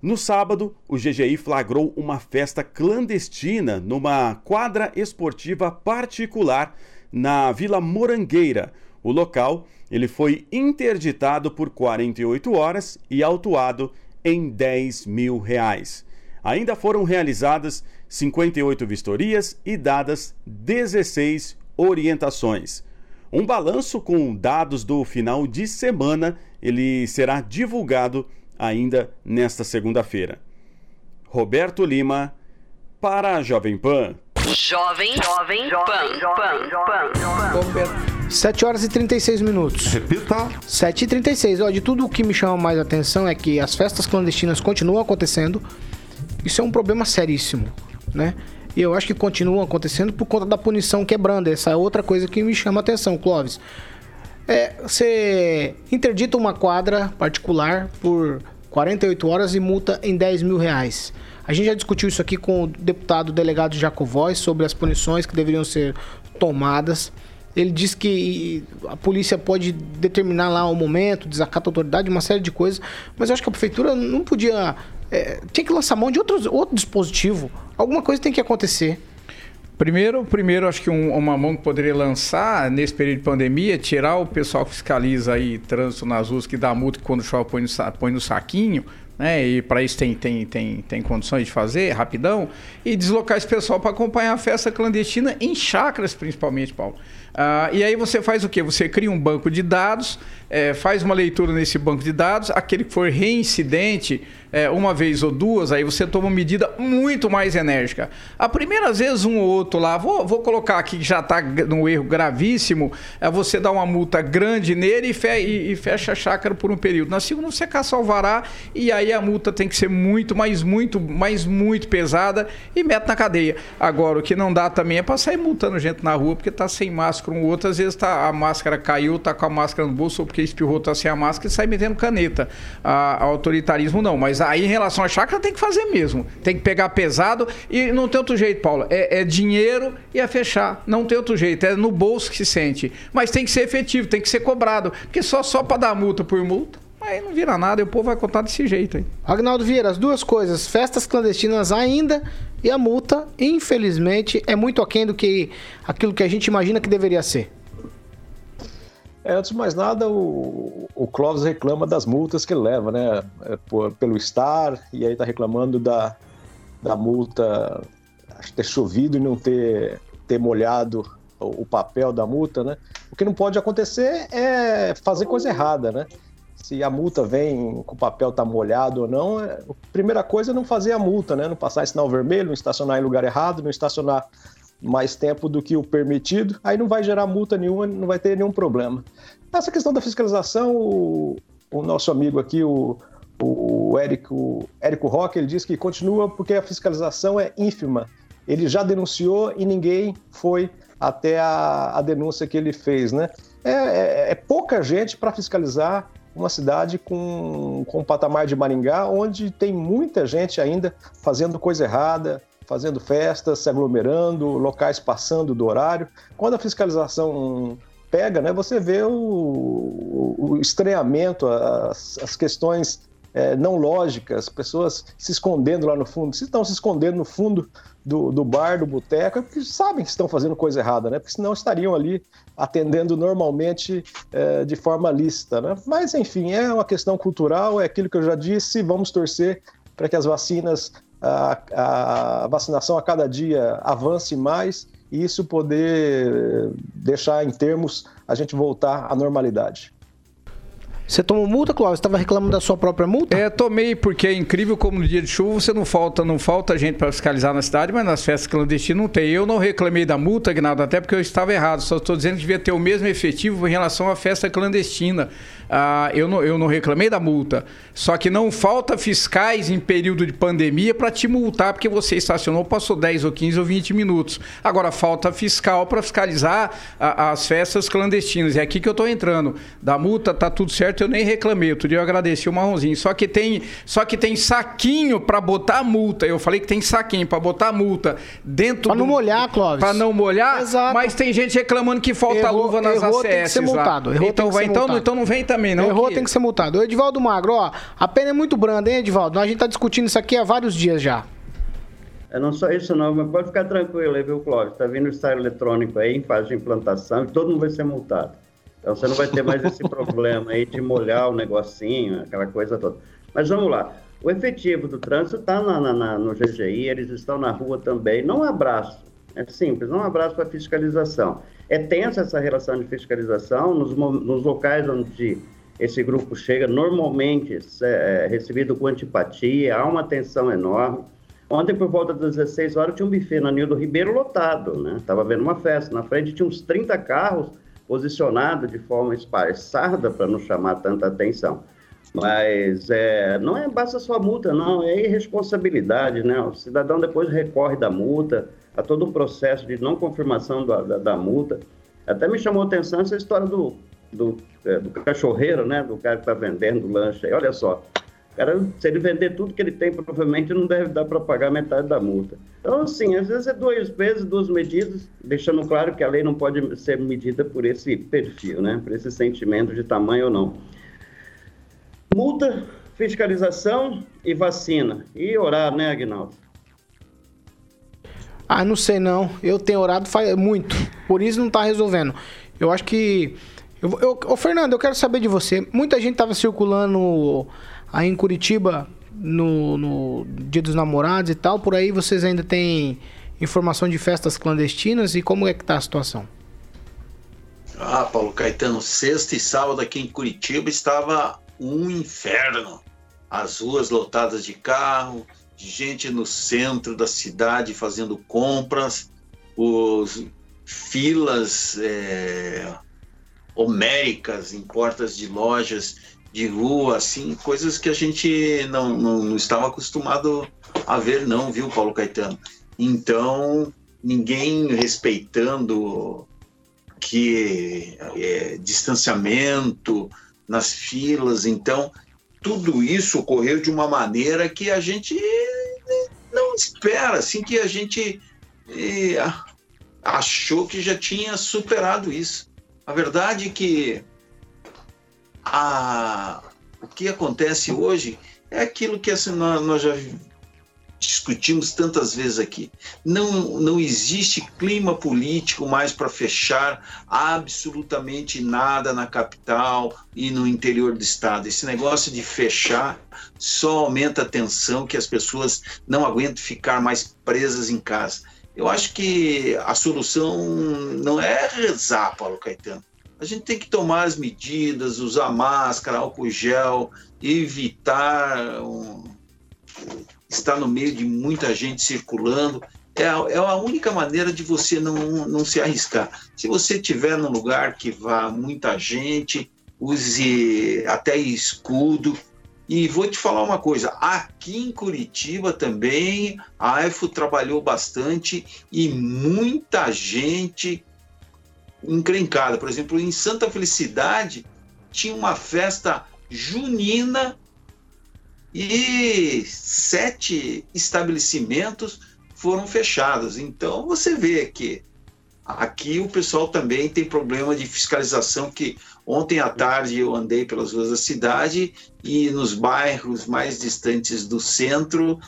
No sábado, o GGI flagrou uma festa clandestina numa quadra esportiva particular na Vila Morangueira. O local ele foi interditado por 48 horas e autuado em 10 mil reais. Ainda foram realizadas 58 vistorias e dadas 16 orientações. Um balanço com dados do final de semana, ele será divulgado ainda nesta segunda-feira. Roberto Lima para a Jovem Pan. Jovem, Jovem Pan, Pan, Pan. 7 horas e 36 minutos. Repita. 7 e 36. Ó, de tudo o que me chama mais atenção é que as festas clandestinas continuam acontecendo. Isso é um problema seríssimo, né? E eu acho que continuam acontecendo por conta da punição quebrando. Essa é outra coisa que me chama atenção, Clóvis. É, você interdita uma quadra particular por 48 horas e multa em 10 mil reais. A gente já discutiu isso aqui com o deputado delegado Jacovóis sobre as punições que deveriam ser tomadas. Ele diz que a polícia pode determinar lá o momento, desacato a autoridade, uma série de coisas, mas eu acho que a prefeitura não podia. É, tinha que lançar mão de outro, outro dispositivo. Alguma coisa tem que acontecer. Primeiro, primeiro acho que um, uma mão que poderia lançar nesse período de pandemia, tirar o pessoal que fiscaliza aí trânsito nas ruas, que dá multa quando chove põe no, põe no saquinho, né? E para isso tem, tem, tem, tem condições de fazer rapidão, e deslocar esse pessoal para acompanhar a festa clandestina em chácaras, principalmente, Paulo. Ah, e aí você faz o quê? Você cria um banco de dados, é, faz uma leitura nesse banco de dados, aquele que for reincidente é, uma vez ou duas, aí você toma uma medida muito mais enérgica. A primeira vez, um ou outro lá, vou, vou colocar aqui que já está num erro gravíssimo, é você dar uma multa grande nele e, fe, e, e, fecha a chácara por um período. Na segunda, você caça alvará e aí a multa tem que ser muito, mais muito, mais muito pesada e mete na cadeia. Agora, o que não dá também é para sair multando gente na rua porque está sem máscara um outro, às vezes tá, a máscara caiu, tá com a máscara no bolso ou porque espirrou, tá sem a máscara e sai metendo caneta. A, a autoritarismo não, mas aí em relação à chácara tem que fazer mesmo. Tem que pegar pesado e não tem outro jeito, Paulo. É, é dinheiro e é fechar. Não tem outro jeito. É no bolso que se sente. Mas tem que ser efetivo, tem que ser cobrado. Porque só, só para dar multa por multa. Aí não vira nada e o povo vai contar desse jeito aí. Agnaldo Vieira, as duas coisas, festas clandestinas ainda e a multa, infelizmente, é muito aquém do que aquilo que a gente imagina que deveria ser. É, antes de mais nada, o, o Clóvis reclama das multas que ele leva, né? É, por, pelo estar, e aí tá reclamando da, da multa, ter chovido e não ter, ter molhado o, o papel da multa, né? O que não pode acontecer é fazer coisa errada, né? Se a multa vem com o papel tá molhado ou não, é, a primeira coisa é não fazer a multa, né? Não passar sinal vermelho, não estacionar em lugar errado, não estacionar mais tempo do que o permitido, aí não vai gerar multa nenhuma, não vai ter nenhum problema. Essa questão da fiscalização, o, o nosso amigo aqui, o, o Érico, Érico Roque, ele diz que continua porque a fiscalização é ínfima. Ele já denunciou e ninguém foi até a, a denúncia que ele fez, né? É, é, é pouca gente para fiscalizar uma cidade com, com um patamar de Maringá, onde tem muita gente ainda fazendo coisa errada, fazendo festas, se aglomerando, locais passando do horário. Quando a fiscalização pega, né, você vê o, o estranhamento, as, as questões é, não lógicas, pessoas se escondendo lá no fundo. Se estão se escondendo no fundo do, do bar, do boteco, é porque sabem que estão fazendo coisa errada, né? Porque senão estariam ali atendendo normalmente é, de forma lícita, né? Mas, enfim, é uma questão cultural, é aquilo que eu já disse, vamos torcer para que as vacinas, a, a vacinação a cada dia avance mais e isso poder deixar em termos a gente voltar à normalidade. Você tomou multa, Cláudio? Você estava reclamando da sua própria multa? É, tomei, porque é incrível como no dia de chuva você não falta, não falta gente para fiscalizar na cidade, mas nas festas clandestinas não tem. Eu não reclamei da multa, Gnaldo, até porque eu estava errado. Só estou dizendo que devia ter o mesmo efetivo em relação à festa clandestina. Ah, eu, não, eu não reclamei da multa. Só que não falta fiscais em período de pandemia para te multar porque você estacionou, passou 10 ou 15 ou 20 minutos. Agora falta fiscal para fiscalizar a, as festas clandestinas. É aqui que eu estou entrando. Da multa tá tudo certo, eu nem reclamei. Outro dia eu agradeci o marronzinho. Só que tem, só que tem saquinho para botar a multa. Eu falei que tem saquinho para botar a multa dentro Para não molhar, Clóvis. Para não molhar, Exato. mas tem gente reclamando que falta Errou- luva nas errou, ACS tem que ser multado. Errou, então tem que vai ser então, multado. então não vem também não. Errou, que- tem que ser multado. O Edivaldo Magro, ó, a pena é muito branda, hein, Edivaldo? A gente tá discutindo isso aqui há vários dias já. É não só isso não, mas pode ficar tranquilo aí, viu, Cláudio? Tá vindo o estado eletrônico aí em fase de implantação e todo mundo vai ser multado. Então você não vai ter mais esse problema aí de molhar o negocinho, aquela coisa toda. Mas vamos lá. O efetivo do trânsito está no GGI, eles estão na rua também. Não um abraço, é simples, não um abraço para fiscalização. É tensa essa relação de fiscalização nos, nos locais onde esse grupo chega, normalmente é, é recebido com antipatia, há uma tensão enorme. Ontem, por volta das 16 horas, tinha um buffet na Nildo Ribeiro lotado, né? Estava vendo uma festa. Na frente tinha uns 30 carros posicionados de forma esparçada para não chamar tanta atenção. Mas é, não é basta só a multa, não, é irresponsabilidade, né? O cidadão depois recorre da multa, a todo o processo de não confirmação da, da, da multa. Até me chamou a atenção essa história do, do, é, do cachorreiro, né? Do cara que está vendendo lanche aí. Olha só, cara, se ele vender tudo que ele tem, provavelmente não deve dar para pagar metade da multa. Então, assim, às vezes é dois pesos, duas medidas, deixando claro que a lei não pode ser medida por esse perfil, né? Por esse sentimento de tamanho ou não. Multa, fiscalização e vacina. E orar, né, Agnaldo? Ah, não sei não. Eu tenho orado faz muito. Por isso não tá resolvendo. Eu acho que. Eu, eu, ô, Fernando, eu quero saber de você. Muita gente tava circulando aí em Curitiba no, no Dia dos Namorados e tal. Por aí vocês ainda têm informação de festas clandestinas e como é que tá a situação? Ah, Paulo Caetano, sexta e sábado aqui em Curitiba estava um inferno. As ruas lotadas de carro, de gente no centro da cidade fazendo compras, os filas é, homéricas em portas de lojas de rua, assim, coisas que a gente não, não, não estava acostumado a ver, não, viu, Paulo Caetano? Então, ninguém respeitando que é, distanciamento nas filas, então tudo isso ocorreu de uma maneira que a gente não espera, assim que a gente eh, achou que já tinha superado isso. A verdade é que a, o que acontece hoje é aquilo que assim, nós, nós já discutimos tantas vezes aqui. Não, não existe clima político mais para fechar absolutamente nada na capital e no interior do estado. Esse negócio de fechar só aumenta a tensão que as pessoas não aguentam ficar mais presas em casa. Eu acho que a solução não é rezar, Paulo Caetano. A gente tem que tomar as medidas, usar máscara, álcool gel, evitar um, estar no meio de muita gente circulando. É a, é a única maneira de você não, não se arriscar. Se você estiver num lugar que vá muita gente, use até escudo. E vou te falar uma coisa: aqui em Curitiba também a AEFO trabalhou bastante e muita gente encrencada. Por exemplo, em Santa Felicidade tinha uma festa junina e sete estabelecimentos foram fechadas. Então você vê que aqui o pessoal também tem problema de fiscalização que ontem à tarde eu andei pelas ruas da cidade e nos bairros mais distantes do centro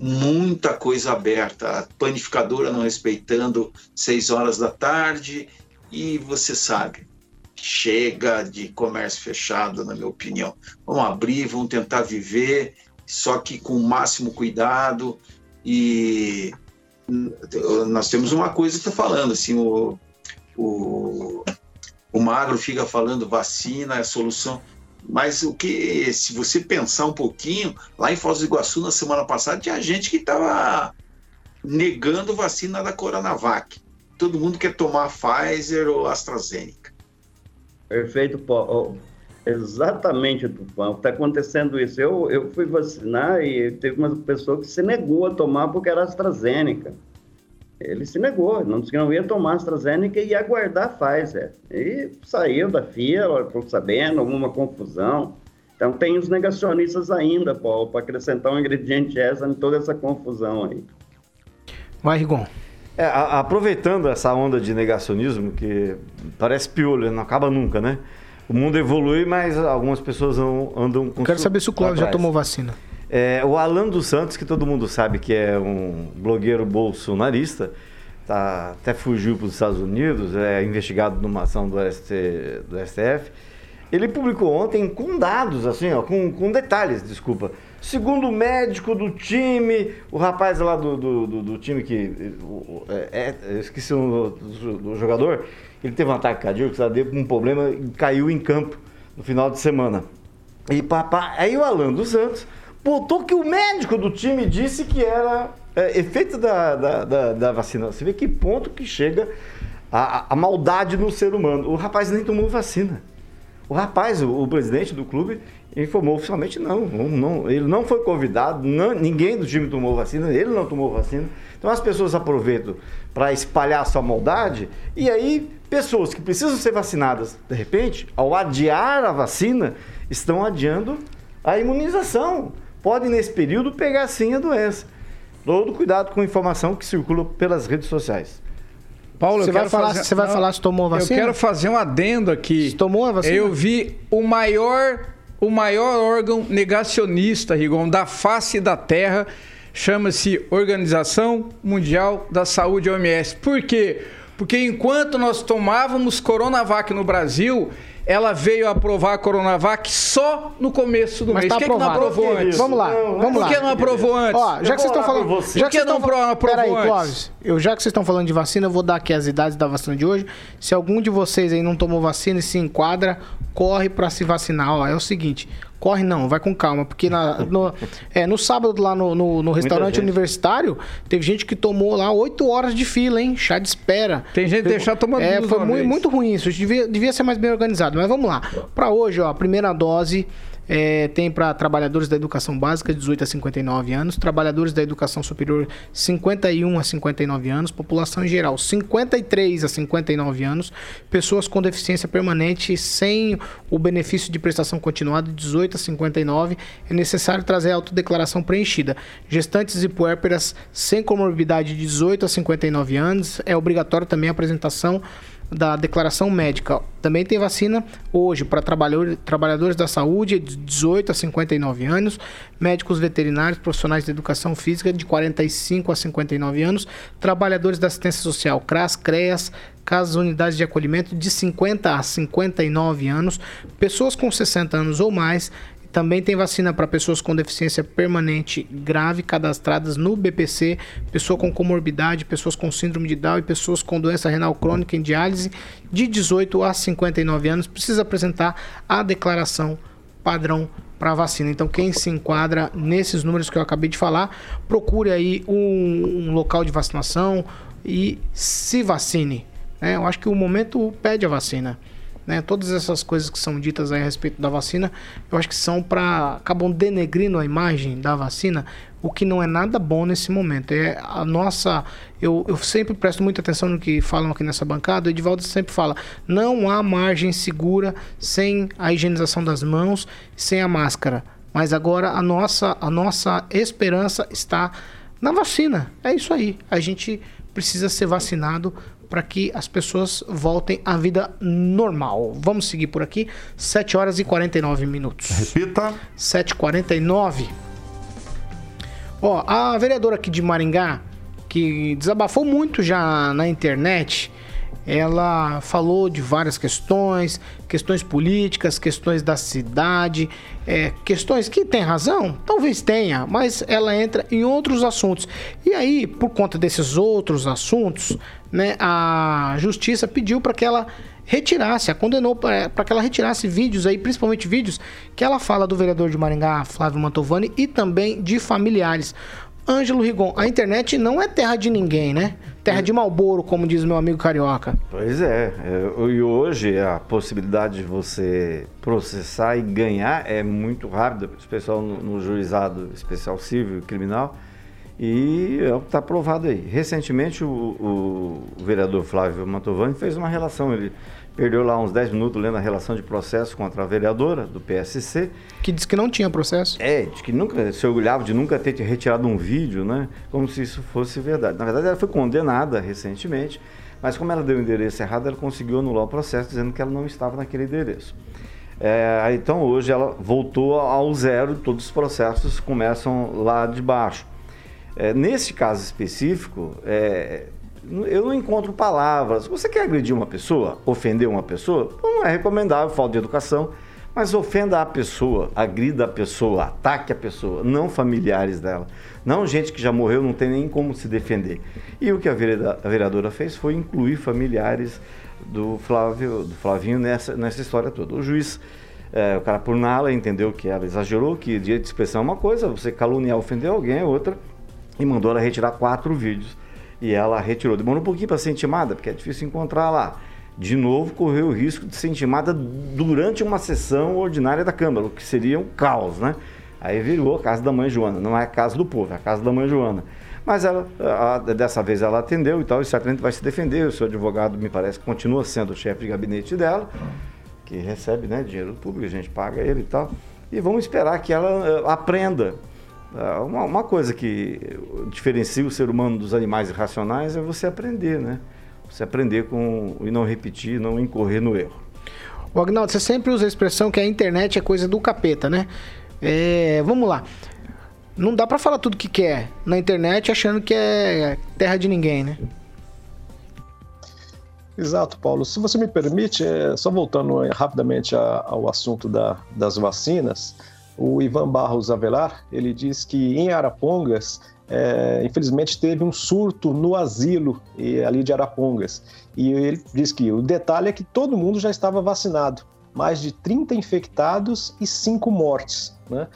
muita coisa aberta, a panificadora não respeitando seis horas da tarde e você sabe, chega de comércio fechado, na minha opinião. Vamos abrir, vamos tentar viver, só que com o máximo cuidado e nós temos uma coisa que está falando, assim, o, o, o magro fica falando vacina é a solução. Mas o que, se você pensar um pouquinho, lá em Foz do Iguaçu, na semana passada, tinha gente que estava negando vacina da Coronavac. Todo mundo quer tomar Pfizer ou AstraZeneca. Perfeito, Paulo. Exatamente, Tupã. Está acontecendo isso. Eu, eu fui vacinar e teve uma pessoa que se negou a tomar porque era AstraZeneca. Ele se negou, não disse que não ia tomar AstraZeneca e ia aguardar a Pfizer. E saiu da fila, ficou sabendo, alguma confusão. Então tem os negacionistas ainda, Paulo, para acrescentar um ingrediente essa em toda essa confusão aí. Vai, Rigon. É, a, aproveitando essa onda de negacionismo, que parece piolho, não acaba nunca, né? O mundo evolui, mas algumas pessoas não andam com Quero saber se o Cláudio já tomou vacina. É, o Alan dos Santos, que todo mundo sabe que é um blogueiro bolsonarista, tá, até fugiu para os Estados Unidos, é investigado numa ação do, ST, do STF. Ele publicou ontem com dados, assim, ó, com, com detalhes, desculpa. Segundo o médico do time, o rapaz lá do, do, do, do time que. É, é, esqueci o do, do, jogador, ele teve um ataque cardíaco, sabe, um problema e caiu em campo no final de semana. E papá, aí o Alan dos Santos botou que o médico do time disse que era é, efeito da, da, da, da, vacina. Você vê que ponto que chega a, a, maldade no ser humano. O rapaz nem tomou vacina. O rapaz, o, o presidente do clube, informou oficialmente não, não, não, ele não foi convidado, não, ninguém do time tomou vacina, ele não tomou vacina. Então as pessoas aproveitam para espalhar a sua maldade e aí pessoas que precisam ser vacinadas, de repente, ao adiar a vacina, estão adiando a imunização. Podem nesse período pegar sim a doença. Todo cuidado com a informação que circula pelas redes sociais. Paulo, você vai falar, fazer... você vai falar se tomou a vacina? Eu quero fazer um adendo aqui. Se tomou a vacina? Eu vi o maior o maior órgão negacionista, Rigon, da face da Terra, chama-se Organização Mundial da Saúde, OMS. Por quê? Porque enquanto nós tomávamos Coronavac no Brasil, ela veio aprovar a Coronavac só no começo do Mas mês. Tá Por que, que não aprovou antes? Vamos lá, vamos Por lá. que não aprovou antes? Ó, já que vocês estão falando. Já Por que não aprovou Peraí, antes? Clóvis, eu, já que vocês estão falando de vacina, eu vou dar aqui as idades da vacina de hoje. Se algum de vocês aí não tomou vacina e se enquadra, corre para se vacinar. Ó, é o seguinte: corre não, vai com calma, porque na, no, é, no sábado lá no, no, no restaurante universitário, teve gente que tomou lá 8 horas de fila, hein? Chá de espera. Tem gente que deixar tomando É, foi muito, muito ruim isso. Devia, devia ser mais bem organizado. Mas vamos lá. Para hoje, ó, a primeira dose. É, tem para trabalhadores da educação básica de 18 a 59 anos, trabalhadores da educação superior 51 a 59 anos, população em geral 53 a 59 anos, pessoas com deficiência permanente sem o benefício de prestação continuada de 18 a 59, é necessário trazer a autodeclaração preenchida. Gestantes e puérperas sem comorbidade de 18 a 59 anos, é obrigatório também a apresentação da declaração médica. Também tem vacina hoje para trabalhador, trabalhadores da saúde de 18 a 59 anos, médicos veterinários, profissionais de educação física de 45 a 59 anos, trabalhadores da assistência social, CRAS, CREAS, casas unidades de acolhimento de 50 a 59 anos, pessoas com 60 anos ou mais, também tem vacina para pessoas com deficiência permanente grave cadastradas no BPC, pessoa com comorbidade, pessoas com síndrome de Down e pessoas com doença renal crônica em diálise de 18 a 59 anos precisa apresentar a declaração padrão para vacina. Então, quem se enquadra nesses números que eu acabei de falar, procure aí um, um local de vacinação e se vacine. né? Eu acho que o momento pede a vacina né? Todas essas coisas que são ditas a respeito da vacina, eu acho que são para acabam denegrindo a imagem da vacina, o que não é nada bom nesse momento. É a nossa, eu, eu sempre presto muita atenção no que falam aqui nessa bancada. O Edivaldo sempre fala: não há margem segura sem a higienização das mãos, sem a máscara. Mas agora a nossa, a nossa esperança está na vacina. É isso aí. A gente precisa ser vacinado para que as pessoas voltem à vida normal. Vamos seguir por aqui. 7 horas e 49 minutos. Repita. 7h49. Ó, a vereadora aqui de Maringá, que desabafou muito já na internet, ela falou de várias questões, questões políticas, questões da cidade, é, questões que tem razão, talvez tenha, mas ela entra em outros assuntos. E aí, por conta desses outros assuntos, né, a justiça pediu para que ela retirasse, a condenou para que ela retirasse vídeos aí, principalmente vídeos que ela fala do vereador de Maringá, Flávio Mantovani, e também de familiares. Ângelo Rigon, a internet não é terra de ninguém, né? Terra de Malboro, como diz meu amigo carioca. Pois é, é, e hoje a possibilidade de você processar e ganhar é muito rápida, especial no, no juizado especial civil e criminal, e é está provado aí. Recentemente o, o vereador Flávio Mantovani fez uma relação, ele perdeu lá uns 10 minutos lendo a relação de processo contra a vereadora do PSC. Que disse que não tinha processo. É, de que nunca se orgulhava de nunca ter retirado um vídeo, né? Como se isso fosse verdade. Na verdade, ela foi condenada recentemente, mas como ela deu o endereço errado, ela conseguiu anular o processo dizendo que ela não estava naquele endereço. É, então hoje ela voltou ao zero, todos os processos começam lá de baixo. É, nesse caso específico, é, eu não encontro palavras. Você quer agredir uma pessoa, ofender uma pessoa? Não é recomendável, falta de educação. Mas ofenda a pessoa, agrida a pessoa, ataque a pessoa, não familiares dela. Não gente que já morreu, não tem nem como se defender. E o que a vereadora fez foi incluir familiares do Flávio, do Flavinho nessa, nessa história toda. O juiz, é, o cara por nala, entendeu que ela exagerou, que direito de expressão é uma coisa, você caluniar, ofender alguém é outra, e mandou ela retirar quatro vídeos e ela retirou. Demorou um pouquinho para ser intimada, porque é difícil encontrar lá. De novo, correu o risco de ser intimada durante uma sessão ordinária da Câmara, o que seria um caos, né? Aí virou a casa da mãe Joana, não é a casa do povo, é a casa da mãe Joana. Mas ela, a, dessa vez ela atendeu e tal, e certamente vai se defender. O seu advogado, me parece, continua sendo o chefe de gabinete dela, que recebe né, dinheiro público, a gente paga ele e tal. E vamos esperar que ela uh, aprenda uma, uma, coisa que diferencia o ser humano dos animais irracionais é você aprender, né? Você aprender com e não repetir, não incorrer no erro. O Agnaldo, você sempre usa a expressão que a internet é coisa do capeta, né? É, vamos lá. Não dá para falar tudo que quer na internet achando que é terra de ninguém, né? Exato, Paulo. Se você me permite, é, só voltando rapidamente ao assunto da, das vacinas, o Ivan Barros Avelar, ele diz que em Arapongas, é, infelizmente teve um surto no asilo e, ali de Arapongas. E ele diz que o detalhe é que todo mundo já estava vacinado. Mais de 30 infectados e 5 mortes. Né?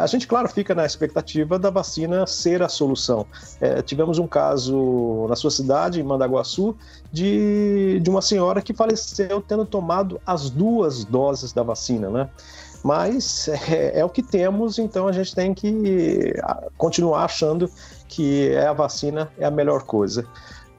A gente, claro, fica na expectativa da vacina ser a solução. É, tivemos um caso na sua cidade, em Mandaguaçu, de, de uma senhora que faleceu tendo tomado as duas doses da vacina. Né? Mas é, é, o que temos, então a gente tem que continuar achando que é a vacina é a melhor coisa.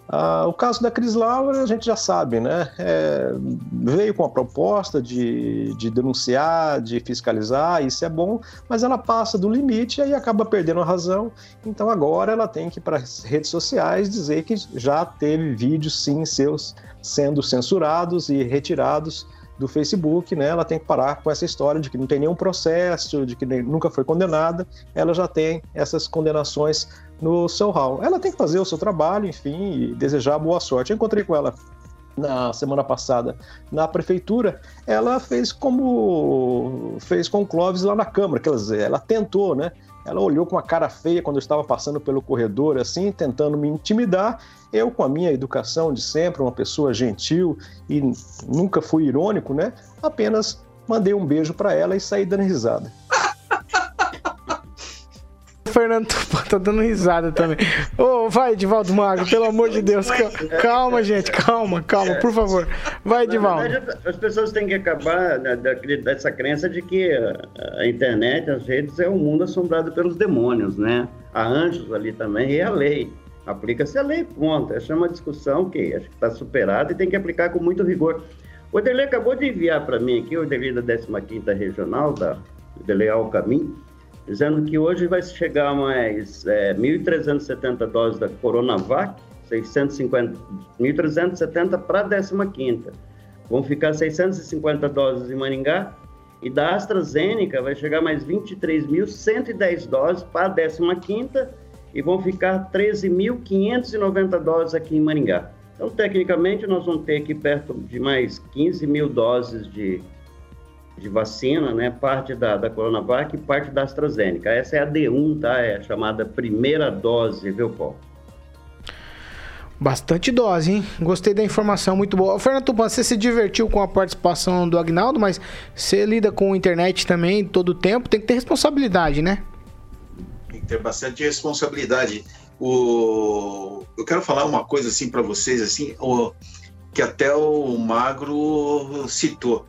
Ah, o caso da Cris Laura, a gente já sabe, né? É, veio com a proposta de, de denunciar, de fiscalizar, isso é bom, mas ela passa do limite e aí acaba perdendo a razão. Então agora ela tem que ir para as redes sociais dizer que já teve vídeos, sim, seus sendo censurados e retirados do Facebook, né, ela tem que parar com essa história de que não tem nenhum processo, de que nunca foi condenada, ela já tem essas condenações no seu hall. Ela tem que fazer o seu trabalho, enfim, e desejar boa sorte. Eu encontrei com ela na semana passada na prefeitura, ela fez como fez com o Clóvis lá na Câmara, quer dizer, ela tentou, né? Ela olhou com uma cara feia quando eu estava passando pelo corredor, assim, tentando me intimidar. Eu, com a minha educação de sempre, uma pessoa gentil e nunca fui irônico, né? Apenas mandei um beijo para ela e saí dando risada. Fernando tá dando risada também. Ô, oh, vai, Edivaldo Magro, pelo amor de Deus. Calma, gente, calma, calma, por favor. Vai, Edivaldo. as pessoas têm que acabar dessa crença de que a internet, as redes, é um mundo assombrado pelos demônios, né? Há anjos ali também e a lei. Aplica-se a lei, ponto. Essa é uma discussão que acho que está superada e tem que aplicar com muito rigor. O Dele acabou de enviar para mim aqui, o Dele da 15ª Regional, da Dele Alcamin, dizendo que hoje vai chegar mais é, 1.370 doses da Coronavac, 650, 1.370 para a 15ª. Vão ficar 650 doses em Maringá e da AstraZeneca vai chegar mais 23.110 doses para a 15ª e vão ficar 13.590 doses aqui em Maringá. Então, tecnicamente, nós vamos ter aqui perto de mais 15 mil doses de, de vacina, né? Parte da, da Coronavac e parte da AstraZeneca. Essa é a D1, tá? É a chamada primeira dose, viu, Paulo? Bastante dose, hein? Gostei da informação, muito boa. Fernando Tupan, você se divertiu com a participação do Agnaldo, mas você lida com a internet também todo o tempo, tem que ter responsabilidade, né? Tem que ter bastante responsabilidade. O... Eu quero falar uma coisa assim para vocês, assim, o... que até o Magro citou.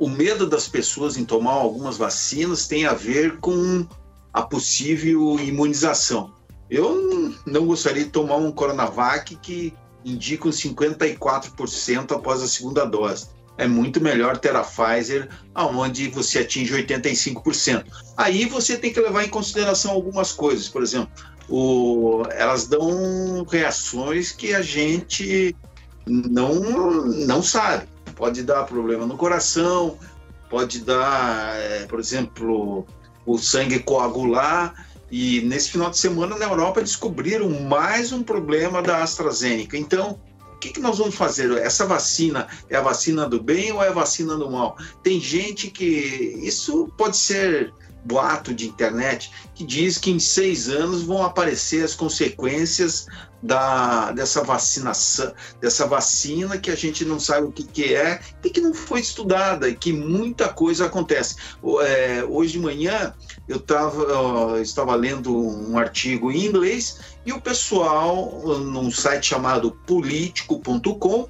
O medo das pessoas em tomar algumas vacinas tem a ver com a possível imunização. Eu não gostaria de tomar um Coronavac que indica um 54% após a segunda dose. É muito melhor ter a Pfizer, aonde você atinge 85%. Aí você tem que levar em consideração algumas coisas. Por exemplo, o, elas dão reações que a gente não, não sabe. Pode dar problema no coração, pode dar, é, por exemplo, o sangue coagular. E nesse final de semana na Europa descobriram mais um problema da AstraZeneca. Então, o que, que nós vamos fazer? Essa vacina é a vacina do bem ou é a vacina do mal? Tem gente que. Isso pode ser boato de internet que diz que em seis anos vão aparecer as consequências da, dessa vacinação, dessa vacina que a gente não sabe o que, que é e que não foi estudada e que muita coisa acontece. É, hoje de manhã eu tava, estava lendo um artigo em inglês e o pessoal, num site chamado político.com,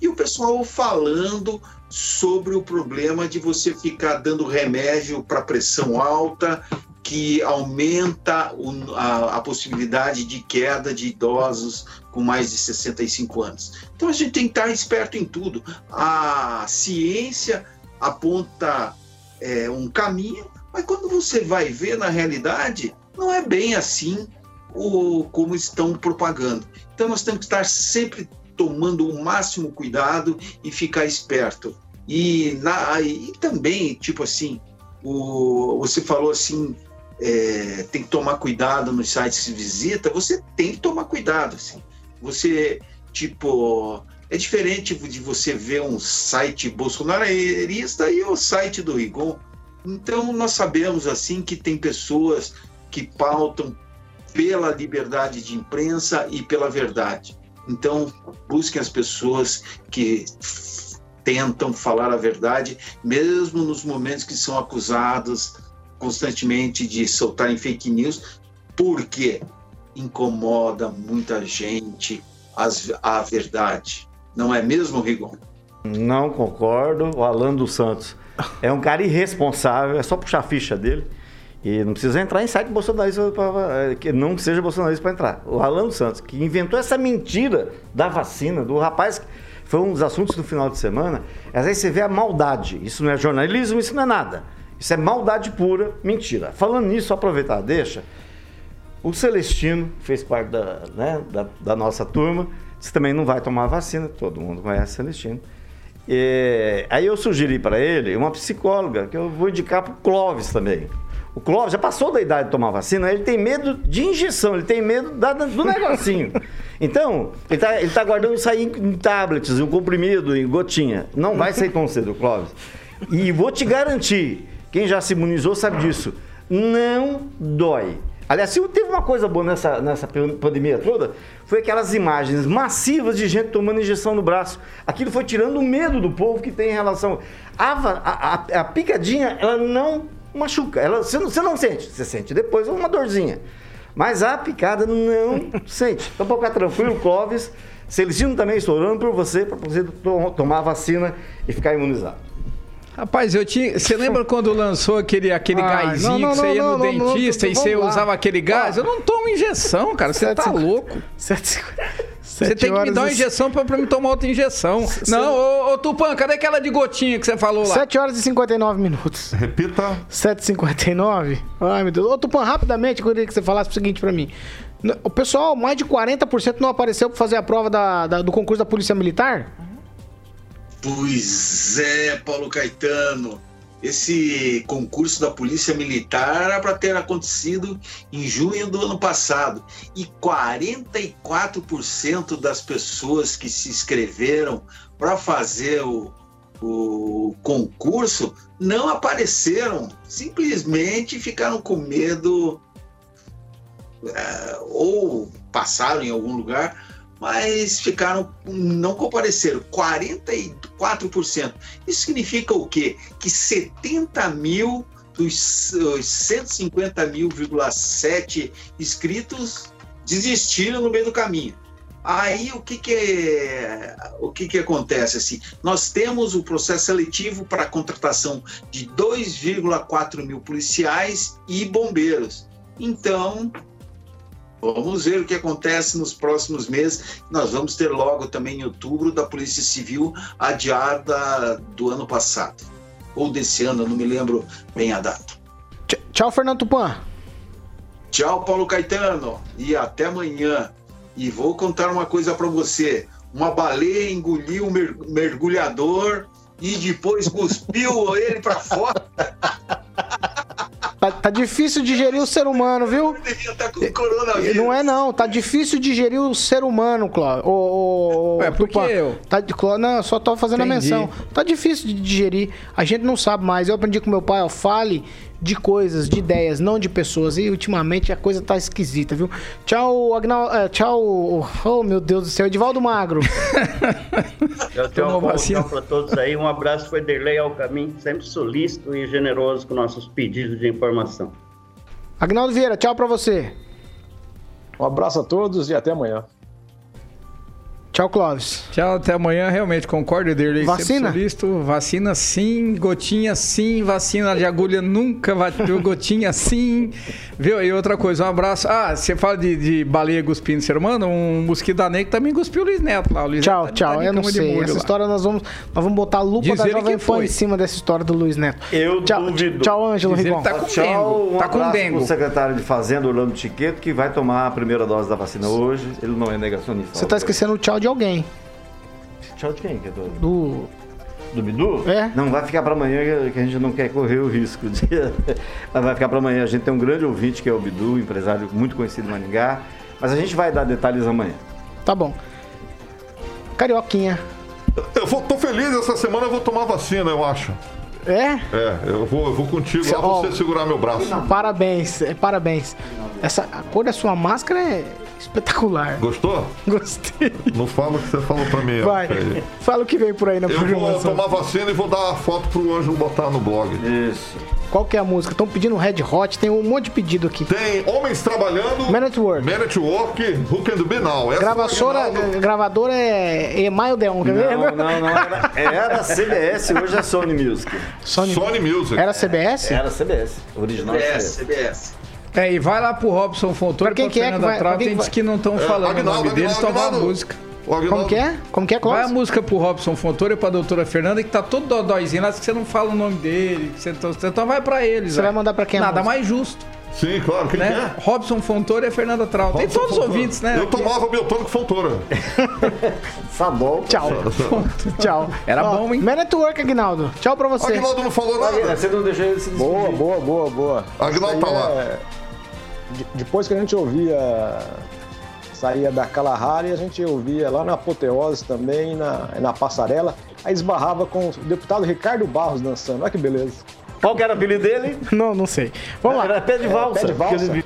e o pessoal falando sobre o problema de você ficar dando remédio para pressão alta, que aumenta o, a, a, possibilidade de queda de idosos com mais de 65 anos. Então a gente tem que estar esperto em tudo. A ciência aponta é, um caminho, mas quando você vai ver na realidade, não é bem assim o, como estão propagando. Então nós temos que estar sempre tomando o máximo cuidado e ficar esperto. E, na, e também, tipo assim, o, você falou assim, é, tem que tomar cuidado nos sites que visita, você tem que tomar cuidado, assim. Você, tipo, é diferente de você ver um site bolsonarista e o site do Rigon. Então, nós sabemos, assim, que tem pessoas que pautam pela liberdade de imprensa e pela verdade. Então, busquem as pessoas que tentam falar a verdade, mesmo nos momentos que são acusados constantemente de soltarem fake news, porque incomoda muita gente as, a verdade. Não é mesmo, Rigon? Não concordo. O Alan dos Santos é um cara irresponsável, é só puxar a ficha dele. E não precisa entrar em site bolsonarista pra, que não seja bolsonarista para entrar. O Alan Santos, que inventou essa mentira da vacina, do rapaz, foi um dos assuntos do final de semana. Às vezes você vê a maldade. Isso não é jornalismo, isso não é nada. Isso é maldade pura, mentira. Falando nisso, aproveitar, deixa. O Celestino fez parte da, né, da, da nossa turma, disse também não vai tomar vacina, todo mundo conhece Celestino. E, aí eu sugeri para ele uma psicóloga, que eu vou indicar para o Clóvis também. O Clóvis já passou da idade de tomar vacina, ele tem medo de injeção, ele tem medo da, do negocinho. Então, ele está ele tá guardando aí em tablets, em comprimido, em gotinha. Não vai sair tão cedo, Clóvis. E vou te garantir, quem já se imunizou sabe disso, não dói. Aliás, se teve uma coisa boa nessa, nessa pandemia toda, foi aquelas imagens massivas de gente tomando injeção no braço. Aquilo foi tirando o medo do povo que tem em relação. A, a, a, a picadinha, ela não machuca. Ela, você, não, você não sente, você sente depois uma dorzinha. Mas a picada não sente. Então, para ficar tranquilo, Clóvis, Celestino também estourando por você, para você tomar a vacina e ficar imunizado. Rapaz, eu tinha. Você lembra quando lançou aquele, aquele ah, gásinho não, não, que você ia no dentista e você lá. usava aquele gás? Eu não tomo injeção, cara. Você tá louco. 750. Você tem que me dar uma injeção pra, pra me tomar outra injeção. Não, ô, ô Tupã, cadê aquela de gotinha que você falou lá? 7 horas e 59 minutos. Repita. 7h59. Ai, meu Deus. Ô, Tupã, rapidamente, eu queria que você falasse o seguinte pra mim. O pessoal, mais de 40% não apareceu pra fazer a prova da- da- do concurso da Polícia Militar? Pois é, Paulo Caetano. Esse concurso da Polícia Militar era para ter acontecido em junho do ano passado. E 44% das pessoas que se inscreveram para fazer o, o concurso não apareceram. Simplesmente ficaram com medo eh, ou passaram em algum lugar, mas ficaram, não compareceram. 44%. Isso significa o quê? Que 70 mil dos eh, 150 mil,7 inscritos desistiram no meio do caminho. Aí o que que, é, o que que acontece assim? Nós temos o processo seletivo para a contratação de 2,4 mil policiais e bombeiros. Então, Vamos ver o que acontece nos próximos meses. Nós vamos ter logo também em outubro da Polícia Civil adiada do ano passado. Ou desse ano, não me lembro bem a data. Tchau, Fernando Tupan. Tchau, Paulo Caetano. E até amanhã. E vou contar uma coisa para você. Uma baleia engoliu um mer- mergulhador e depois cuspiu ele para fora. Tá, tá difícil digerir o ser humano, viu? Não é não, tá difícil digerir o ser humano, Cláudio. Ô, ô, ô, Ué, por que eu? Tá, de- Cló- não, só tô fazendo Entendi. a menção. Tá difícil de digerir. A gente não sabe mais. Eu aprendi com meu pai, ó, fale de coisas, de ideias, não de pessoas. E ultimamente a coisa tá esquisita, viu? Tchau, Agnal, eh, tchau. Oh, meu Deus do céu, Edivaldo Magro. Eu tenho uma vacina. para todos aí. Um abraço, foi Derlei ao caminho, sempre solícito e generoso com nossos pedidos de informação. Agnaldo Vieira, tchau pra você. Um abraço a todos e até amanhã. Tchau, Clóvis. Tchau, até amanhã. Realmente, concordo, Derlei. Vacina? Solícito. Vacina sim, gotinha sim, vacina de agulha nunca gotinha sim. Viu? E outra coisa, um abraço. Ah, você fala de, de baleia cuspindo ser humano, um mosquito da Negra também cuspiu o Luiz Neto lá. O Luiz Tchau, Neto tá- tchau. tá eu não sei. Essa lá. história nós vamos, nós vamos botar a lupa Diz da Jovem que Pan em cima dessa história do Luiz Neto. Eu tchau, duvido. Tchau, Ângelo Rigon. que tá com tchau, dengo. Um tá com dengo. pro secretário de Fazenda, Orlando Chiqueto, que vai tomar a primeira dose da vacina hoje. Ele não é negacionista. Você tá esquecendo o tchau de alguém. Tchau de quem? Que é do... Do... Do Bidu? É. Não, vai ficar para amanhã que- a gente não quer correr o risco de... Mas vai ficar para amanhã. A gente tem um grande ouvinte que é o Bidu, empresário muito conhecido em Maningá. Mas a gente vai dar detalhes amanhã. Tá bom. Carioquinha. Eu vou, tô feliz essa semana, eu vou tomar vacina, eu acho. É? É, eu vou, eu vou contigo lá Ó, você segurar meu braço. Parabéns, é, parabéns. Essa, a cor da sua máscara é espetacular. Gostou? Gostei. Não fala o que você falou pra mim. Vai, Alfredo. fala o que vem por aí na Eu vou programação. tomar vacina e vou dar a foto pro Ângelo botar no blog. Isso. Qual que é a música? Estão pedindo Red Hot, tem um monte de pedido aqui. Tem Homens Trabalhando. Man at Work. Man at Work, Who Can Do Be Now. Essa é original do- gravadora é Email Deon, quer ver? Não, não, não. Era, era CBS, hoje é Sony Music. Sony, Sony Music. Era CBS? Era CBS. Original CBS, CBS. É, e vai lá pro Robson Fontoura, quem pra que é que Fernanda vai- tem que gente que não estão É, falando Aguinaldo, o nome deles, então vai a música. O Como que é? Como que é, Vai a Clóvis? música pro Robson Fontoura e pra doutora Fernanda, que tá todo dodóizinho lá, que você não fala o nome dele. que Você, então, vai pra eles. Você vai mandar pra quem Nada mais justo, Sim, claro. Quem né? que é? Robson Fontoura e a Fernanda Trau. Tem todos os Fontoura. ouvintes, né? Eu tomava biotônico Fontoura. Sabol. Tchau. Tchau. Era Ó, bom, hein? Man at Work, Aguinaldo. Tchau pra você. Aguinaldo não falou nada. Você não deixou ele se despedir. Boa, boa, boa, boa. Aguinaldo tá lá. é- de- Depois que a gente ouvia, saía da Kalahari, a gente ouvia lá na Apoteose também, na, na Passarela, aí esbarrava com o deputado Ricardo Barros dançando. Olha que beleza. Qual que era o apelido dele? Não, não sei. Vamos lá. Era pé de valsa. pé de valsa.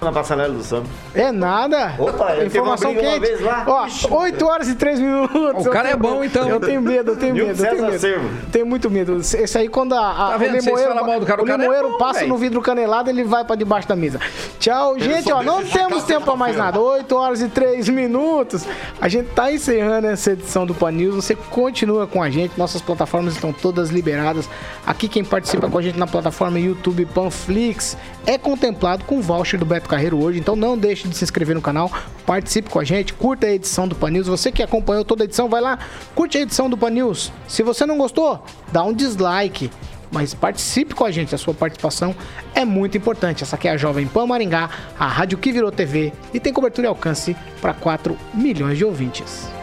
Na passarela do samba. É nada. Opa, uma Informação uma quente. vez lá. Ó, Ixi, 8 horas e 3 minutos. O cara Eu é bom, então. Eu tenho medo, eu tenho medo, eu tenho medo. Tenho muito medo. Esse aí, quando a, a- Tá o limoeiro, mal do cara, o o cara é limoeiro bom, passa velho. no vidro canelado, ele vai pra debaixo da mesa. Tchau, gente, ó, não temos tempo pra mais nada. 8 horas e 3 minutos. A gente tá encerrando essa edição do Pan News. Você continua com a gente, nossas plataformas estão todas liberadas. Aqui quem participa com a gente na plataforma YouTube Panflix é contemplado com o voucher do Beto Beto Carreiro hoje, então não deixe de se inscrever no canal, participe com a gente, curta a edição do Pan News. Você que acompanhou toda a edição, vai lá, curte a edição do Pan News. Se você não gostou, dá um dislike mas participe com a gente, a sua participação é muito importante. Essa aqui é a Jovem Pan Maringá, a rádio que virou TV e tem cobertura e alcance para 4 milhões de ouvintes.